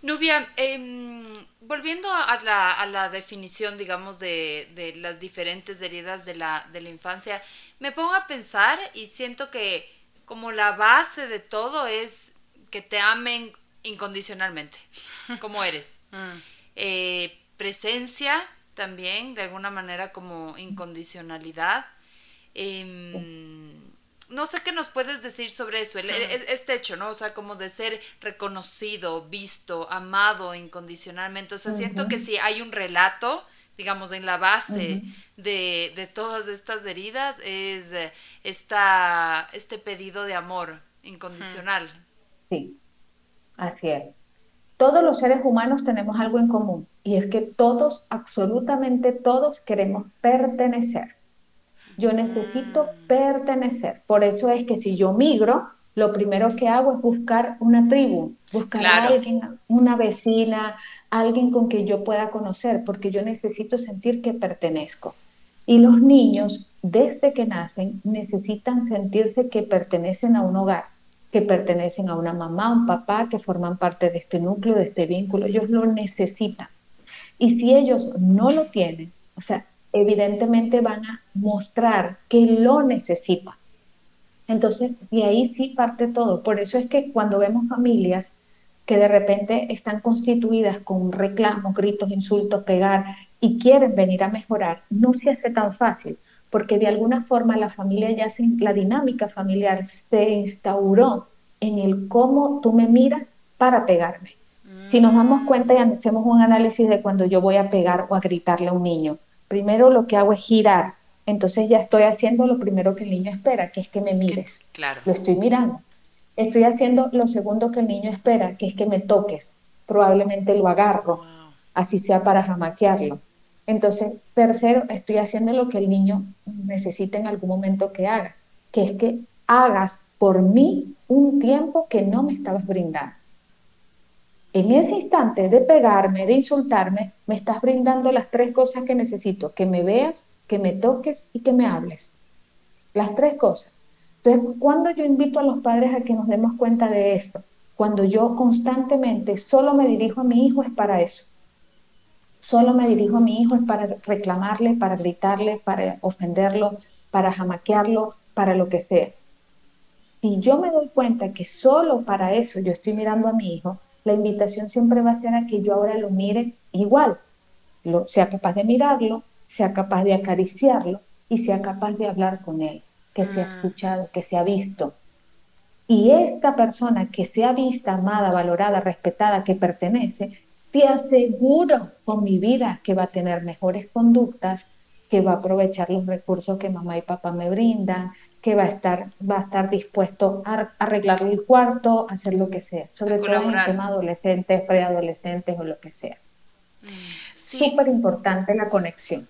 Nubia, em, volviendo a la, definición, digamos, de, las diferentes heridas de la, de la infancia, me pongo a pensar y siento que como la base de todo es que te amen incondicionalmente, (laughs) como eres. Mm. Eh, presencia también, de alguna manera como incondicionalidad. Em, no sé qué nos puedes decir sobre eso, este hecho, ¿no? O sea, como de ser reconocido, visto, amado incondicionalmente. O sea, siento que si hay un relato, digamos, en la base de, de, todas estas heridas, es eh, esta, este pedido de amor incondicional. Sí, así es. Todos los seres humanos tenemos algo en común y es que todos, absolutamente todos, queremos pertenecer. Yo necesito mm. pertenecer. Por eso es que si yo migro, lo primero que hago es buscar una tribu, buscar a alguien, una vecina, alguien con quien yo pueda conocer, porque yo necesito sentir que pertenezco. Y los niños, desde que nacen, necesitan sentirse que pertenecen a un hogar, que pertenecen a una mamá, un papá, que forman parte de este núcleo, de este vínculo. Ellos lo necesitan. Y si ellos no lo tienen, o sea, evidentemente van a mostrar que lo necesitan. Entonces, de ahí sí parte todo. Por eso es que cuando vemos familias que de repente están constituidas con reclamos, gritos, insultos, pegar y quieren venir a mejorar, no se hace tan fácil, porque de alguna forma la familia ya se, la dinámica familiar se instauró en el cómo tú me miras para pegarme. Si nos damos cuenta y hacemos un análisis de cuando yo voy a pegar o a gritarle a un niño, primero lo que hago es girar. Entonces ya estoy haciendo lo primero que el niño espera, que es que me mires. Claro. Lo estoy mirando. Estoy haciendo lo segundo que el niño espera, que es que me toques. Probablemente lo agarro, así sea para jamaquearlo. Entonces, tercero, estoy haciendo lo que el niño necesita en algún momento que haga, que es que hagas por mí un tiempo que no me estabas brindando. En ese instante de pegarme, de insultarme, me estás brindando las tres cosas que necesito, que me veas, que me toques y que me hables. Las tres cosas. Entonces, cuando yo invito a los padres a que nos demos cuenta de esto, cuando yo constantemente solo me dirijo a mi hijo es para eso. Solo me dirijo a mi hijo es para reclamarle, para gritarle, para ofenderlo, para jamaquearlo, para lo que sea. Si yo me doy cuenta que solo para eso yo estoy mirando a mi hijo, la invitación siempre va a ser a que yo ahora lo mire igual, lo, sea capaz de mirarlo, sea capaz de acariciarlo y sea capaz de hablar con él, que se ha mm. escuchado, que se ha visto. Y esta persona que se ha vista, amada, valorada, respetada, que pertenece, te aseguro con mi vida que va a tener mejores conductas, que va a aprovechar los recursos que mamá y papá me brindan, que va a estar, va a estar dispuesto a arreglar el cuarto, a hacer lo que sea, sobre todo en el tema adolescentes, preadolescentes o lo que sea. Súper importante la conexión.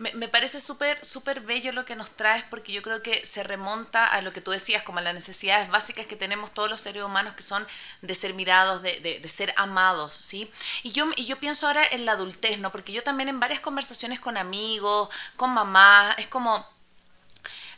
Me, parece súper, súper bello lo que nos traes porque yo creo que se remonta a lo que tú decías, como a las necesidades básicas que tenemos todos los seres humanos que son de ser mirados, de, de, de ser amados, ¿sí? Y yo, y yo pienso ahora en la adultez, ¿no? Porque yo también en varias conversaciones con amigos, con mamá, es como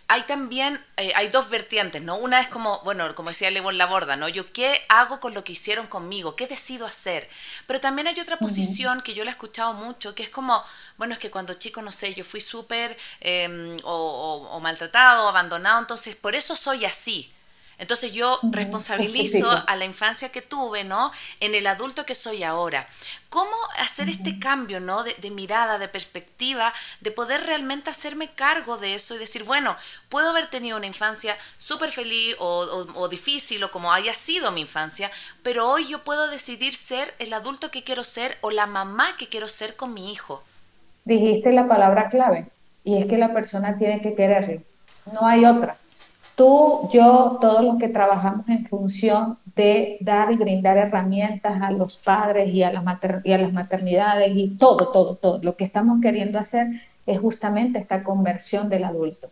hay también, eh, hay dos vertientes, ¿no? Una es como, bueno, como decía Levo la borda, ¿no? Yo qué hago con lo que hicieron conmigo, qué decido hacer. Pero también hay otra posición que yo la he escuchado mucho, que es como, bueno, es que cuando chico, no sé, yo fui súper eh, o, o, maltratado, abandonado, entonces por eso soy así. Entonces yo responsabilizo (laughs) a la infancia que tuve, ¿no? En el adulto que soy ahora. ¿Cómo hacer este cambio, ¿no? De, mirada, de perspectiva, de poder realmente hacerme cargo de eso y decir, bueno, puedo haber tenido una infancia súper feliz o, o difícil o como haya sido mi infancia, pero hoy yo puedo decidir ser el adulto que quiero ser o la mamá que quiero ser con mi hijo. Dijiste la palabra clave y es que la persona tiene que quererlo. No hay otra tú, yo, todos los que trabajamos en función de dar y brindar herramientas a los padres y a, las y a las maternidades y todo, todo, todo. Lo que estamos queriendo hacer es justamente esta conversión del adulto.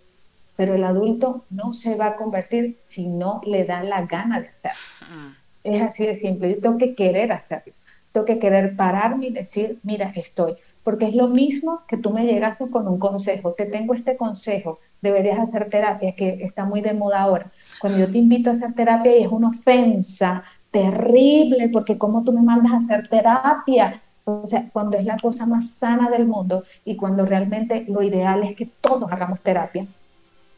Pero el adulto no se va a convertir si no le da la gana de hacerlo. Es así de simple. Yo tengo que querer hacerlo. Tengo que querer pararme y decir, mira, estoy. Porque es lo mismo que tú me llegases con un consejo. Te tengo este consejo deberías hacer terapia, que está muy de moda ahora. Cuando yo te invito a hacer terapia y es una ofensa terrible, porque ¿cómo tú me mandas a hacer terapia? O sea, cuando es la cosa más sana del mundo y cuando realmente lo ideal es que todos hagamos terapia,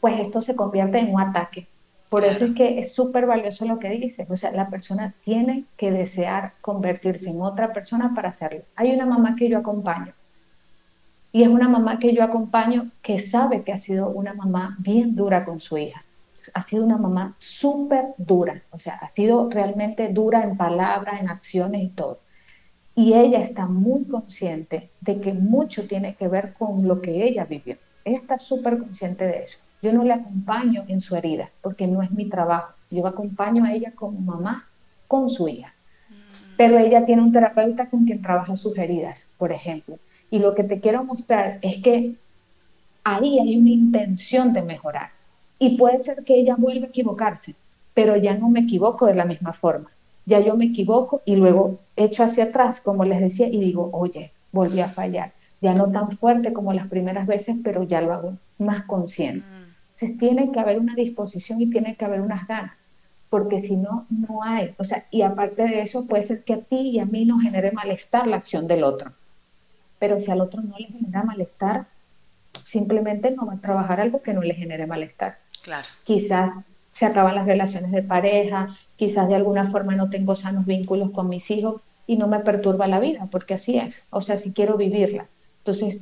pues esto se convierte en un ataque. Por eso es que es súper valioso lo que dices. O sea, la persona tiene que desear convertirse en otra persona para hacerlo. Hay una mamá que yo acompaño y es una mamá que yo acompaño que sabe que ha sido una mamá bien dura con su hija. ha sido una mamá súper dura, o sea, ha sido realmente dura en palabras, en acciones y todo. Y ella está muy consciente de que mucho tiene que ver con lo que ella vivió. Ella está súper consciente de eso. Yo no le acompaño en su herida, porque no es mi trabajo. Yo acompaño a ella como mamá con su hija. Mm. Pero ella tiene un terapeuta con quien trabaja sus heridas, por ejemplo. Y lo que te quiero mostrar es que ahí hay una intención de mejorar. Y puede ser que ella vuelva a equivocarse, pero ya no me equivoco de la misma forma. Ya yo me equivoco y luego echo hacia atrás, como les decía, y digo, oye, volví a fallar. Ya no tan fuerte como las primeras veces, pero ya lo hago más consciente. Entonces tiene que haber una disposición y tiene que haber unas ganas, porque si no, no hay. O sea, y aparte de eso, puede ser que a ti y a mí nos genere malestar la acción del otro pero si al otro no le genera malestar, simplemente no va a trabajar algo que no le genere malestar. Claro. Quizás se acaban las relaciones de pareja, quizás de alguna forma no tengo sanos vínculos con mis hijos y no me perturba la vida, porque así es, o sea, si quiero vivirla. Entonces,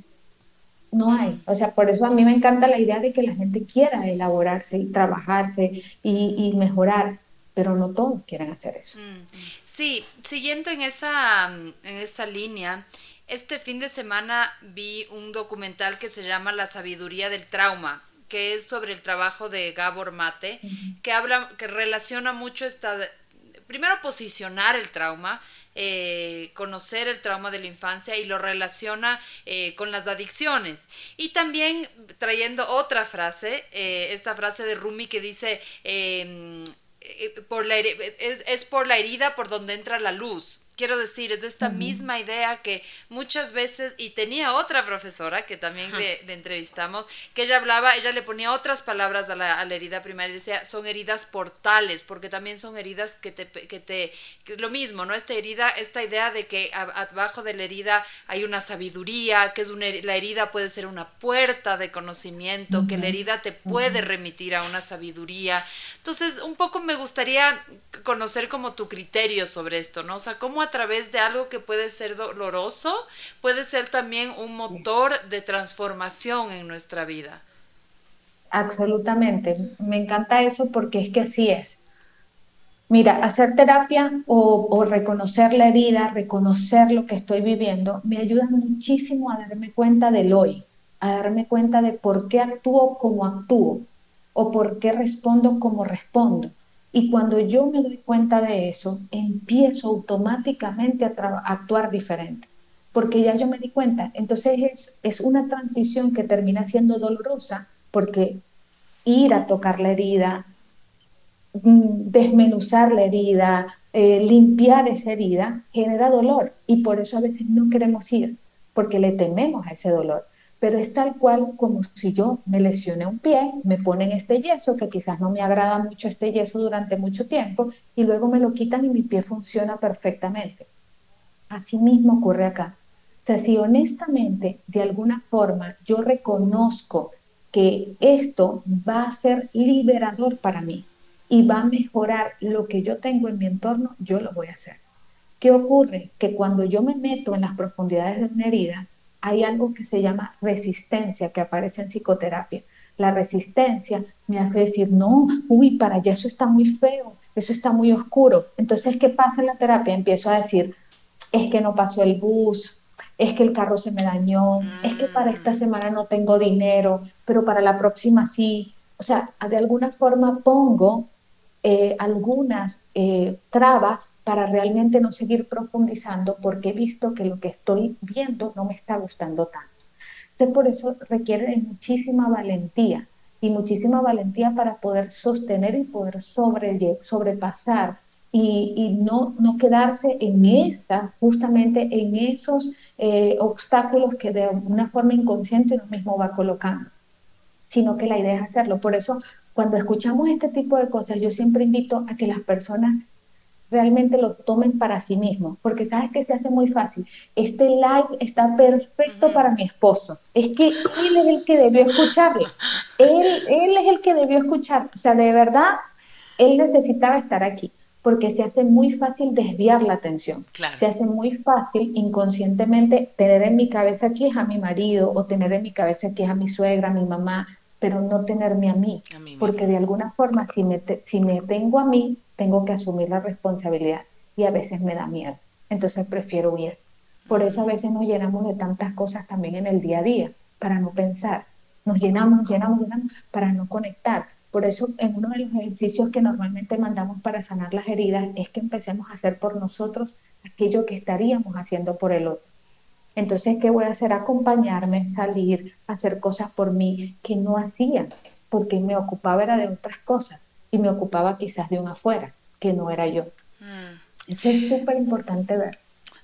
no hay, o sea, por eso a mí me encanta la idea de que la gente quiera elaborarse y trabajarse y, mejorar, pero no todos quieren hacer eso. Mm. Sí, siguiendo en esa, en esa línea, este fin de semana vi un documental que se llama La sabiduría del trauma, que es sobre el trabajo de Gabor Mate, que habla, que relaciona mucho esta, primero posicionar el trauma, eh, conocer el trauma de la infancia y lo relaciona eh, con las adicciones. Y también trayendo otra frase, eh, esta frase de Rumi que dice, em, por la, es por la herida por donde entra la luz quiero decir, es de esta misma idea que muchas veces, y tenía otra profesora que también le, entrevistamos, que ella hablaba, ella le ponía otras palabras a la, herida primaria, decía, son heridas portales, porque también son heridas que te, que te, lo mismo, ¿no? Esta herida, esta idea de que abajo de la herida hay una sabiduría, que es una, la herida puede ser una puerta de conocimiento, que la herida te puede remitir a una sabiduría. Entonces, un poco me gustaría conocer como tu criterio sobre esto, ¿no? O sea, cómo a través de algo que puede ser doloroso, puede ser también un motor de transformación en nuestra vida. Absolutamente, me encanta eso porque es que así es. Mira, hacer terapia o, o, reconocer la herida, reconocer lo que estoy viviendo, me ayuda muchísimo a darme cuenta del hoy, a darme cuenta de por qué actúo como actúo o por qué respondo como respondo. Y cuando yo me doy cuenta de eso, empiezo automáticamente a, actuar diferente, porque ya yo me di cuenta. Entonces es, es una transición que termina siendo dolorosa, porque ir a tocar la herida, mm, desmenuzar la herida, eh, limpiar esa herida, genera dolor. Y por eso a veces no queremos ir, porque le tememos a ese dolor pero es tal cual como si yo me lesioné un pie, me ponen este yeso, que quizás no me agrada mucho este yeso durante mucho tiempo, y luego me lo quitan y mi pie funciona perfectamente. Así mismo ocurre acá. O sea, si honestamente, de alguna forma, yo reconozco que esto va a ser liberador para mí y va a mejorar lo que yo tengo en mi entorno, yo lo voy a hacer. ¿Qué ocurre? Que cuando yo me meto en las profundidades de una herida, hay algo que se llama resistencia que aparece en psicoterapia. La resistencia me hace decir, no, uy, para allá eso está muy feo, eso está muy oscuro. Entonces, ¿qué pasa en la terapia? Empiezo a decir, es que no pasó el bus, es que el carro se me dañó, es que para esta mm. semana no tengo dinero, pero para la próxima sí. O sea, de alguna forma pongo eh, algunas eh, trabas para realmente no seguir profundizando porque he visto que lo que estoy viendo no me está gustando tanto. Entonces, por eso requiere muchísima valentía y muchísima valentía para poder sostener y poder sobre, sobrepasar y, no, quedarse en esta, justamente en esos eh, obstáculos que de una forma inconsciente uno mismo va colocando, sino que la idea es hacerlo. Por eso, cuando escuchamos este tipo de cosas, yo siempre invito a que las personas realmente lo tomen para sí mismos, porque sabes que se hace muy fácil. Este live está perfecto para mi esposo. Es que él es el que debió escucharlo. Él, él es el que debió escuchar. O sea, de verdad, él necesitaba estar aquí, porque se hace muy fácil desviar la atención. Se hace muy fácil inconscientemente tener en mi cabeza aquí es a mi marido o tener en mi cabeza aquí es a mi suegra, a mi mamá. Pero no tenerme a mí, porque de alguna forma si me, si me tengo a mí, tengo que asumir la responsabilidad y a veces me da miedo, entonces prefiero huir. Por eso a veces nos llenamos de tantas cosas también en el día a día, para no pensar. Nos llenamos, llenamos, llenamos para no conectar. Por eso en uno de los ejercicios que normalmente mandamos para sanar las heridas es que empecemos a hacer por nosotros aquello que estaríamos haciendo por el otro. Entonces, ¿qué voy a hacer? Acompañarme, salir, hacer cosas por mí que no hacía, porque me ocupaba era de otras cosas y me ocupaba quizás de un afuera, que no era yo. Mm. Eso es súper importante ver.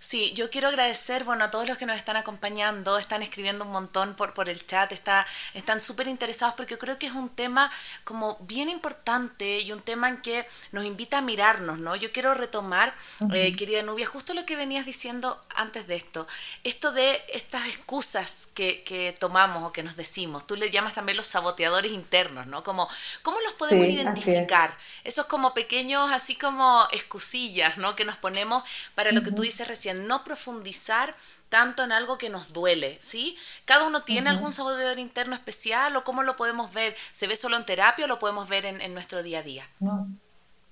Sí, yo quiero agradecer, bueno, a todos los que nos están acompañando, están escribiendo un montón por, por el chat, está, están súper interesados porque yo creo que es un tema como bien importante y un tema en que nos invita a mirarnos, ¿no? Yo quiero retomar, eh, querida Nubia, justo lo que venías diciendo antes de esto, esto de estas excusas que, que tomamos o que nos decimos, tú le llamas también los saboteadores internos, ¿no? Como, ¿cómo los podemos identificar? Esos como pequeños, así como excusillas, ¿no? Que nos ponemos para lo que tú dices recién no profundizar tanto en algo que nos duele, ¿sí? Cada uno tiene algún saboteador interno especial o cómo lo podemos ver, ¿se ve solo en terapia o lo podemos ver en, nuestro día a día? No,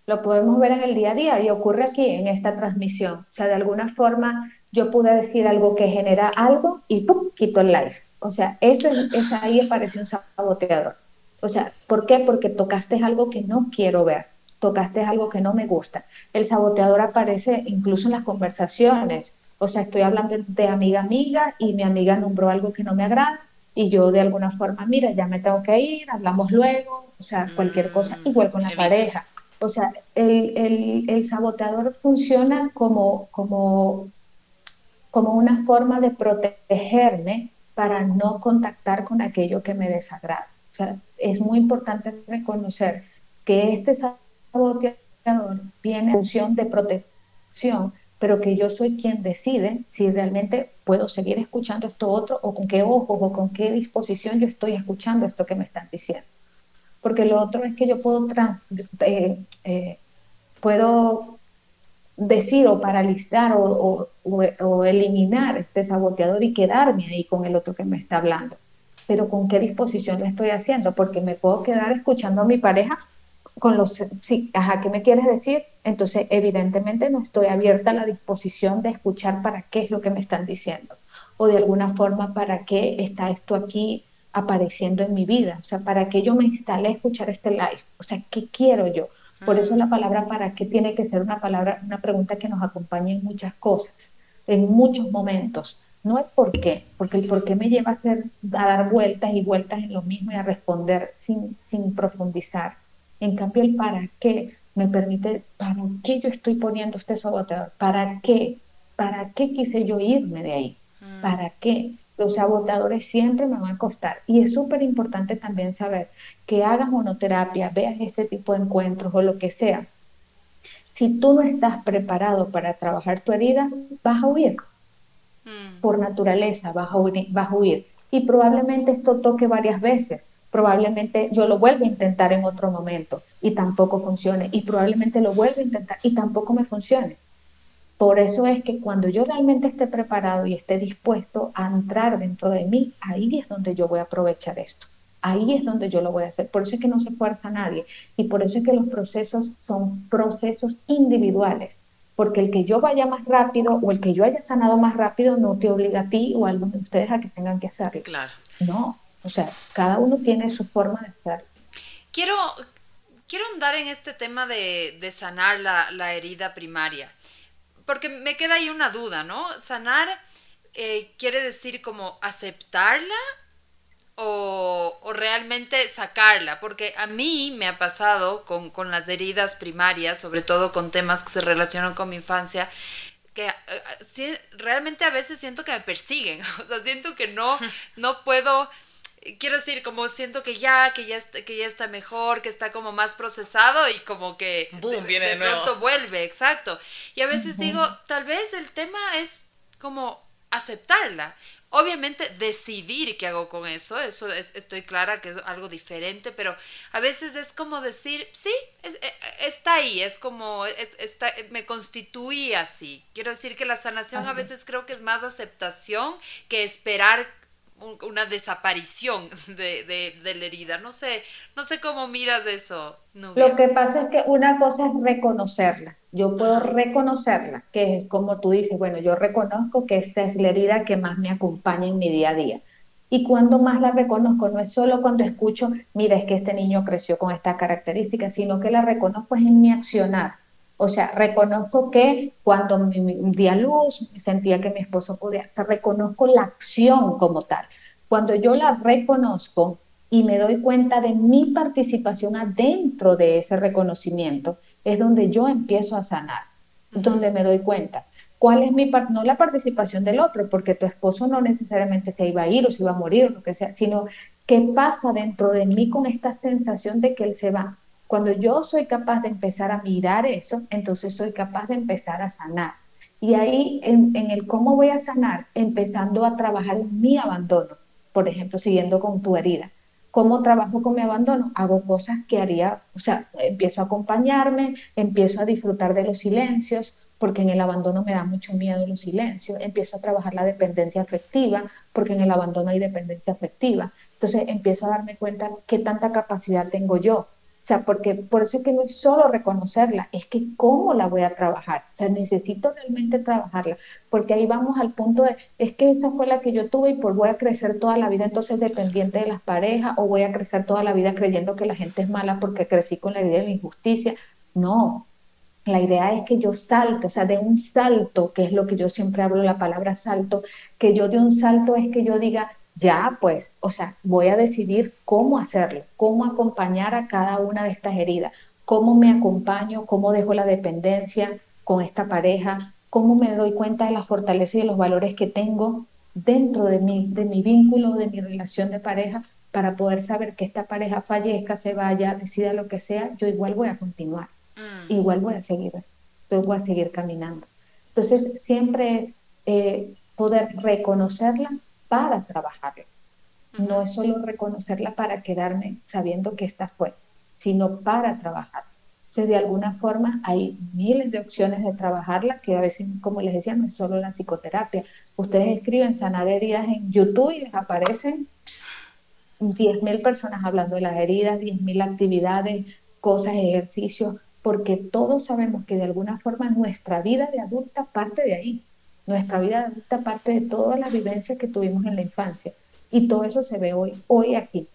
lo podemos ver en el día a día y ocurre aquí en esta transmisión. O sea, de alguna forma yo pude decir algo que genera algo y ¡pum! quito el live. O sea, eso es, ahí aparece un saboteador. O sea, ¿por qué? Porque tocaste algo que no quiero ver tocaste algo que no me gusta. El saboteador aparece incluso en las conversaciones. O sea, estoy hablando de amiga amiga y mi amiga nombró algo que no me agrada y yo de alguna forma, mira, ya me tengo que ir, hablamos luego, o sea, cualquier cosa, mm, igual con la pareja. O sea, el, el, saboteador funciona como, como, como una forma de protegerme para no contactar con aquello que me desagrada. O sea, es muy importante reconocer que este saboteador viene en función de protección, pero que yo soy quien decide si realmente puedo seguir escuchando esto otro o con qué ojos o con qué disposición yo estoy escuchando esto que me están diciendo. Porque lo otro es que yo puedo, eh, eh, puedo decir o paralizar o, o, eliminar este saboteador y quedarme ahí con el otro que me está hablando. Pero con qué disposición lo estoy haciendo, porque me puedo quedar escuchando a mi pareja con los, sí, ajá, ¿qué me quieres decir? Entonces, evidentemente no estoy abierta a la disposición de escuchar para qué es lo que me están diciendo o de alguna forma para qué está esto aquí apareciendo en mi vida, o sea, para qué yo me instalé a escuchar este live, o sea, ¿qué quiero yo? Por eso la palabra para qué tiene que ser una palabra, una pregunta que nos acompaña en muchas cosas, en muchos momentos. No es por qué, porque el por qué me lleva a, hacer, a dar vueltas y vueltas en lo mismo y a responder sin, sin profundizar. En cambio, el para qué me permite, ¿para qué yo estoy poniendo este saboteador? ¿Para qué? ¿Para qué quise yo irme de ahí? Mm. ¿Para qué? Los sabotadores siempre me van a costar. Y es súper importante también saber que hagas monoterapia, veas este tipo de encuentros o lo que sea. Si tú no estás preparado para trabajar tu herida, vas a huir. Mm. Por naturaleza, vas a huir, vas a huir. Y probablemente esto toque varias veces probablemente yo lo vuelva a intentar en otro momento y tampoco funcione, y probablemente lo vuelva a intentar y tampoco me funcione. Por eso es que cuando yo realmente esté preparado y esté dispuesto a entrar dentro de mí, ahí es donde yo voy a aprovechar esto. Ahí es donde yo lo voy a hacer. Por eso es que no se fuerza a nadie. Y por eso es que los procesos son procesos individuales. Porque el que yo vaya más rápido o el que yo haya sanado más rápido no te obliga a ti o a alguno de ustedes a que tengan que hacerlo. Claro. No, o sea, cada uno tiene su forma de ser. Quiero, quiero andar en este tema de, sanar la, herida primaria, porque me queda ahí una duda, ¿no? Sanar eh, quiere decir como aceptarla o, realmente sacarla, porque a mí me ha pasado con, con, las heridas primarias, sobre todo con temas que se relacionan con mi infancia, que eh, realmente a veces siento que me persiguen, (laughs) o sea, siento que no, (laughs) no puedo quiero decir, como siento que ya, que ya, está, que ya está mejor, que está como más procesado y como que Boom, viene de, pronto vuelve, exacto. Y a veces digo, tal vez el tema es como aceptarla. Obviamente decidir qué hago con eso, eso estoy clara que es algo diferente, pero a veces es como decir, sí, e, está ahí, es como, está, me constituí así. Quiero decir que la sanación a veces creo que es más aceptación que esperar una desaparición (laughs) de, la herida. No sé, no sé cómo miras eso. Lo que pasa es que una cosa es reconocerla. Yo puedo reconocerla, que es como tú dices, bueno, yo reconozco que esta es la herida que más me acompaña en mi día a día. Y cuando más la reconozco, no es solo cuando escucho, mira, es que este niño creció con esta característica, sino que la reconozco en mi accionar o sea, reconozco que cuando me di a luz, sentía que mi esposo podía, o sea, reconozco la acción como tal. Cuando yo la reconozco y me doy cuenta de mi participación adentro de ese reconocimiento, es donde yo empiezo a sanar, donde me doy cuenta. ¿Cuál es mi no la participación del otro, porque tu esposo no necesariamente se iba a ir o se iba a morir o lo que sea, sino qué pasa dentro de mí con esta sensación de que él se va cuando yo soy capaz de empezar a mirar eso, entonces soy capaz de empezar a sanar. Y ahí en, el cómo voy a sanar, empezando a trabajar mi abandono, por ejemplo, siguiendo con tu herida. ¿Cómo trabajo con mi abandono? Hago cosas que haría, o sea, empiezo a acompañarme, empiezo a disfrutar de los silencios, porque en el abandono me da mucho miedo los silencios, empiezo a trabajar la dependencia afectiva, porque en el abandono hay dependencia afectiva. Entonces empiezo a darme cuenta qué tanta capacidad tengo yo o sea, porque por eso es que no es solo reconocerla, es que cómo la voy a trabajar. O sea, necesito realmente trabajarla, porque ahí vamos al punto de, es que esa fue la que yo tuve y pues voy a crecer toda la vida entonces dependiente de las parejas o voy a crecer toda la vida creyendo que la gente es mala porque crecí con la idea de la injusticia. No, la idea es que yo salte, o sea, de un salto, que es lo que yo siempre hablo, la palabra salto, que yo de un salto es que yo diga, ya pues, o sea, voy a decidir cómo hacerlo, cómo acompañar a cada una de estas heridas, cómo me acompaño, cómo dejo la dependencia con esta pareja, cómo me doy cuenta de la fortaleza y de los valores que tengo dentro de mi, de mi vínculo, de mi relación de pareja, para poder saber que esta pareja fallezca, se vaya, decida lo que sea, yo igual voy a continuar, mm. igual voy a seguir, yo voy a seguir caminando. Entonces, siempre es eh, poder reconocerla para trabajarla. No es solo reconocerla para quedarme sabiendo que esta fue, sino para trabajar. Entonces, de alguna forma, hay miles de opciones de trabajarla, que a veces, como les decía, no es solo la psicoterapia. Ustedes escriben sanar heridas en YouTube y les aparecen 10.000 personas hablando de las heridas, 10.000 actividades, cosas, ejercicios, porque todos sabemos que de alguna forma nuestra vida de adulta parte de ahí. Nuestra vida adulta parte de todas las vivencias que tuvimos en la infancia. Y todo eso se ve hoy, hoy aquí.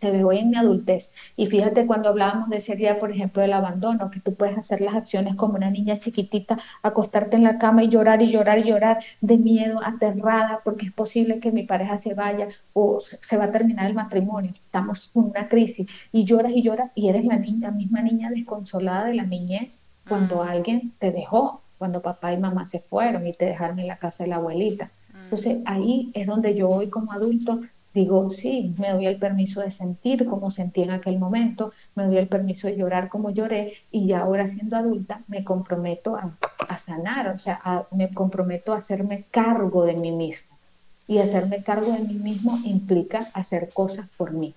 Se ve hoy en mi adultez. Y fíjate cuando hablábamos de ese día, por ejemplo, del abandono, que tú puedes hacer las acciones como una niña chiquitita, acostarte en la cama y llorar y llorar y llorar de miedo, aterrada, porque es posible que mi pareja se vaya o se va a terminar el matrimonio. Estamos en una crisis y lloras y lloras y eres la niña, la misma niña desconsolada de la niñez cuando mm. alguien te dejó cuando papá y mamá se fueron y te dejaron en la casa de la abuelita. Mm. Entonces ahí es donde yo hoy como adulto digo, sí, me doy el permiso de sentir como sentí en aquel momento, me doy el permiso de llorar como lloré y ya ahora siendo adulta me comprometo a, sanar, o sea, me comprometo a hacerme cargo de mí mismo. Y hacerme cargo de mí mismo implica hacer cosas por mí.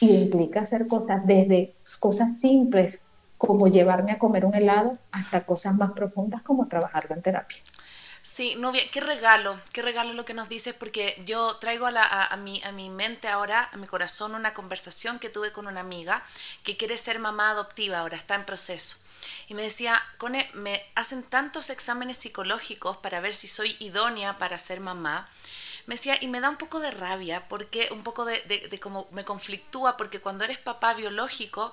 Y implica hacer cosas desde cosas simples como llevarme a comer un helado hasta cosas más profundas como trabajar en terapia. Sí, novia, qué regalo, qué regalo lo que nos dices, porque yo traigo a, la, a, mi, a mi mente ahora, a mi corazón, una conversación que tuve con una amiga que quiere ser mamá adoptiva ahora, está en proceso. Y me decía, Cone, me hacen tantos exámenes psicológicos para ver si soy idónea para ser mamá. Me decía, y me da un poco de rabia, porque un poco de, de, de como me conflictúa, porque cuando eres papá biológico,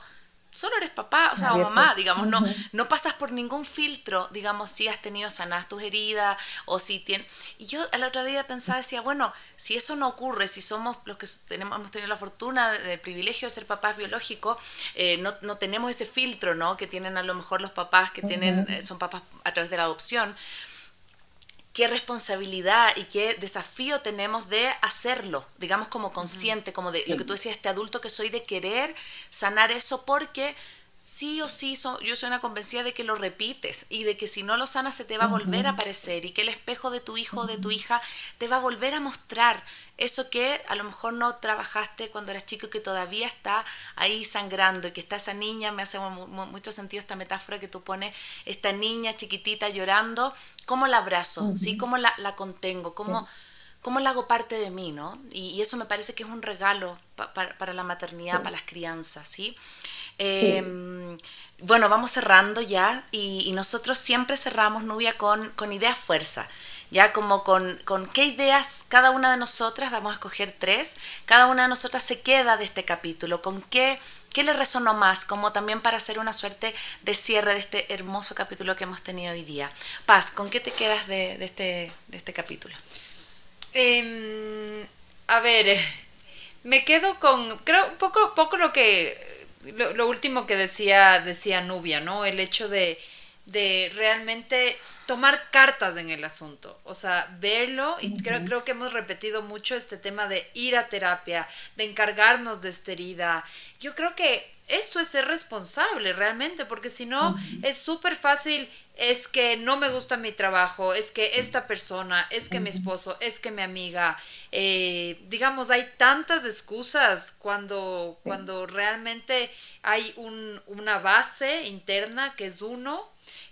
solo eres papá, o sea, o mamá, digamos, no, no pasas por ningún filtro, digamos, si has tenido sanadas tus heridas o si tienes... Y yo a la otra día pensaba, decía, bueno, si eso no ocurre, si somos los que tenemos, hemos tenido la fortuna, el privilegio de ser papás biológicos, eh, no, no, tenemos ese filtro, ¿no? Que tienen a lo mejor los papás que tienen, eh, son papás a través de la adopción qué responsabilidad y qué desafío tenemos de hacerlo, digamos como consciente, como de lo que tú decías, este adulto que soy de querer sanar eso porque sí o sí yo soy una convencida de que lo repites y de que si no lo sanas se te va a volver a aparecer y que el espejo de tu hijo o de tu hija te va a volver a mostrar eso que a lo mejor no trabajaste cuando eras chico y que todavía está ahí sangrando y que está esa niña, me hace mucho sentido esta metáfora que tú pones, esta niña chiquitita llorando, ¿cómo la abrazo? ¿sí? ¿Cómo la, la contengo? ¿Cómo, cómo la hago parte de mí, ¿no? Y, eso me parece que es un regalo para la maternidad, para las crianzas, ¿sí? Em, bueno, vamos cerrando ya y, nosotros siempre cerramos, Nubia, con, con ideas fuerza. Ya como con, con, qué ideas cada una de nosotras, vamos a escoger tres, cada una de nosotras se queda de este capítulo, con qué, qué le resonó más, como también para hacer una suerte de cierre de este hermoso capítulo que hemos tenido hoy día. Paz, ¿con qué te quedas de, de este, de este capítulo? Em, a ver, me quedo con, creo, un poco, poco lo que, lo, último que decía, decía Nubia, ¿no? El hecho de, de realmente tomar cartas en el asunto, o sea, verlo, y creo, creo que hemos repetido mucho este tema de ir a terapia, de encargarnos de esta herida. Yo creo que eso es ser responsable realmente, porque si no, es súper fácil, es que no me gusta mi trabajo, es que esta persona, es que mi esposo, es que mi amiga, eh, digamos, hay tantas excusas cuando, cuando realmente hay un, una base interna que es uno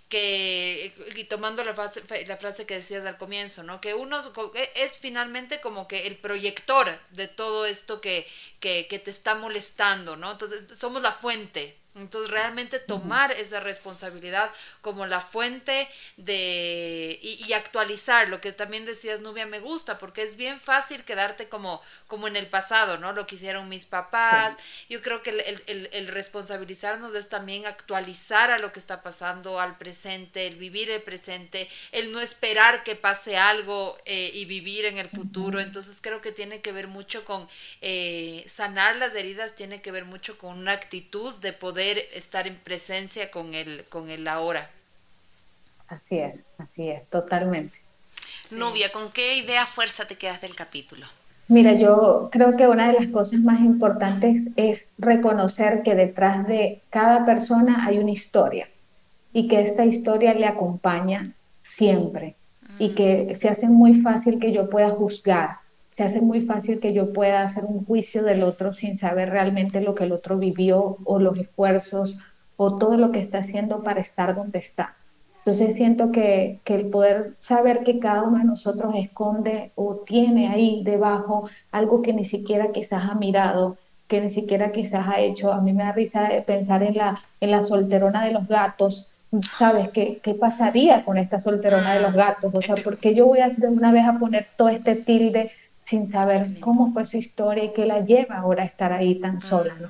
que, y tomando la frase, la frase que decías al comienzo, ¿no? Que uno e, es finalmente como que el proyector de todo esto que, que, que te está molestando, ¿no? Entonces, somos la fuente, entonces, realmente tomar esa responsabilidad como la fuente de... Y, actualizar, lo que también decías, Nubia, me gusta, porque es bien fácil quedarte como, como en el pasado, ¿no? Lo que hicieron mis papás. Yo creo que el, responsabilizarnos es también actualizar a lo que está pasando, al presente, el vivir el presente, el no esperar que pase algo eh, y vivir en el futuro. Entonces, creo que tiene que ver mucho con eh, sanar las heridas, tiene que ver mucho con una actitud de poder estar en presencia con el, con el ahora. Así es, así es, totalmente. Nubia, ¿con qué idea fuerza te quedas del capítulo? Mira, yo creo que una de las cosas más importantes es reconocer que detrás de cada persona hay una historia y que esta historia le acompaña siempre y que se hace muy fácil que yo pueda juzgar se hace muy fácil que yo pueda hacer un juicio del otro sin saber realmente lo que el otro vivió o los esfuerzos o todo lo que está haciendo para estar donde está. Entonces siento que, que, el poder saber que cada uno de nosotros esconde o tiene ahí debajo algo que ni siquiera quizás ha mirado, que ni siquiera quizás ha hecho. A mí me da risa pensar en la, en la solterona de los gatos. ¿Sabes qué, qué pasaría con esta solterona de los gatos? O sea, porque yo voy a de una vez a poner todo este tilde sin saber cómo fue su historia y qué la lleva ahora a estar ahí tan sola, ¿no?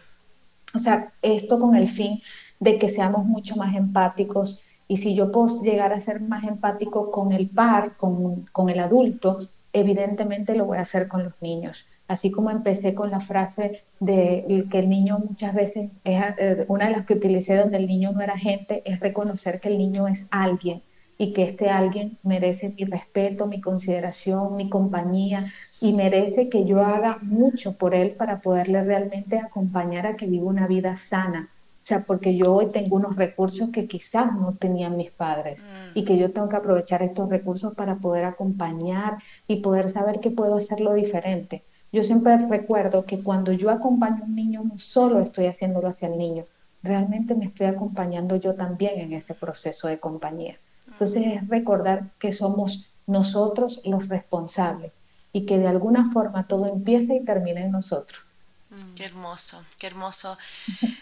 O sea, esto con el fin de que seamos mucho más empáticos y si yo puedo llegar a ser más empático con el par, con, con el adulto, evidentemente lo voy a hacer con los niños. Así como empecé con la frase de que el niño muchas veces, es, eh, una de las que utilicé donde el niño no era gente, es reconocer que el niño es alguien y que este alguien merece mi respeto, mi consideración, mi compañía y merece que yo haga mucho por él para poderle realmente acompañar a que viva una vida sana. O sea, porque yo hoy tengo unos recursos que quizás no tenían mis padres y que yo tengo que aprovechar estos recursos para poder acompañar y poder saber que puedo hacerlo diferente. Yo siempre recuerdo que cuando yo acompaño a un niño, no solo estoy haciéndolo hacia el niño, realmente me estoy acompañando yo también en ese proceso de compañía. Entonces es recordar que somos nosotros los responsables y que de alguna forma todo empieza y termina en nosotros. Mm, qué hermoso, qué hermoso.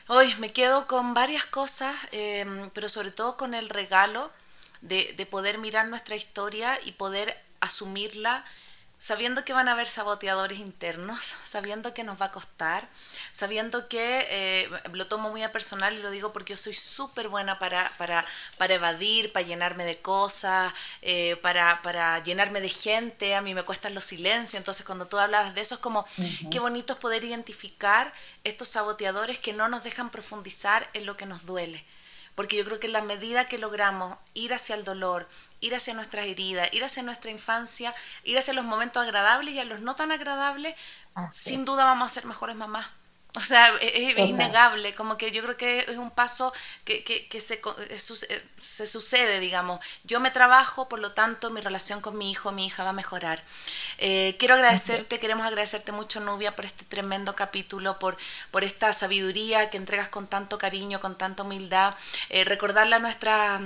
Hoy me quedo con varias cosas, em, pero sobre todo con el regalo de, de poder mirar nuestra historia y poder asumirla sabiendo que van a haber saboteadores internos, sabiendo que nos va a costar, sabiendo que eh, lo tomo muy a personal y lo digo porque yo soy súper buena para, para, para, evadir, para llenarme de cosas, eh, para, para, llenarme de gente, a mí me cuestan los silencios, entonces cuando tú hablabas de eso es como, qué bonito es poder identificar estos saboteadores que no nos dejan profundizar en lo que nos duele. Porque yo creo que en la medida que logramos ir hacia el dolor, ir hacia nuestras heridas, ir hacia nuestra infancia, ir hacia los momentos agradables y a los no tan agradables, sin duda vamos a ser mejores mamás. O sea, e-, es, innegable, como que yo creo que es un paso que, que, se, eh, se, sucede, digamos. Yo me trabajo, por lo tanto mi relación con mi hijo, mi hija va a mejorar. Eh, quiero agradecerte, queremos agradecerte mucho, Nubia, por este tremendo capítulo, por, por esta sabiduría que entregas con tanto cariño, con tanta humildad. Eh, recordarle a nuestra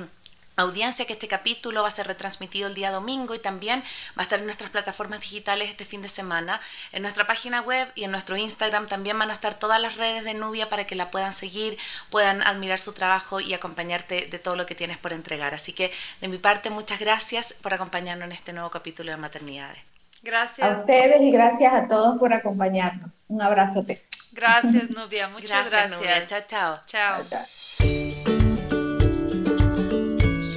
audiencia que este capítulo va a ser retransmitido el día domingo y también va a estar en nuestras plataformas digitales este fin de semana. En nuestra página web y en nuestro Instagram también van a estar todas las redes de Nubia para que la puedan seguir, puedan admirar su trabajo y acompañarte de todo lo que tienes por entregar. Así que de mi parte, muchas gracias por acompañarnos en este nuevo capítulo de Maternidades. Gracias. A ustedes y gracias a todos por acompañarnos. Un abrazote. Gracias, Nubia. Muchas gracias. Nubia. Chao, chao. Chao. chao.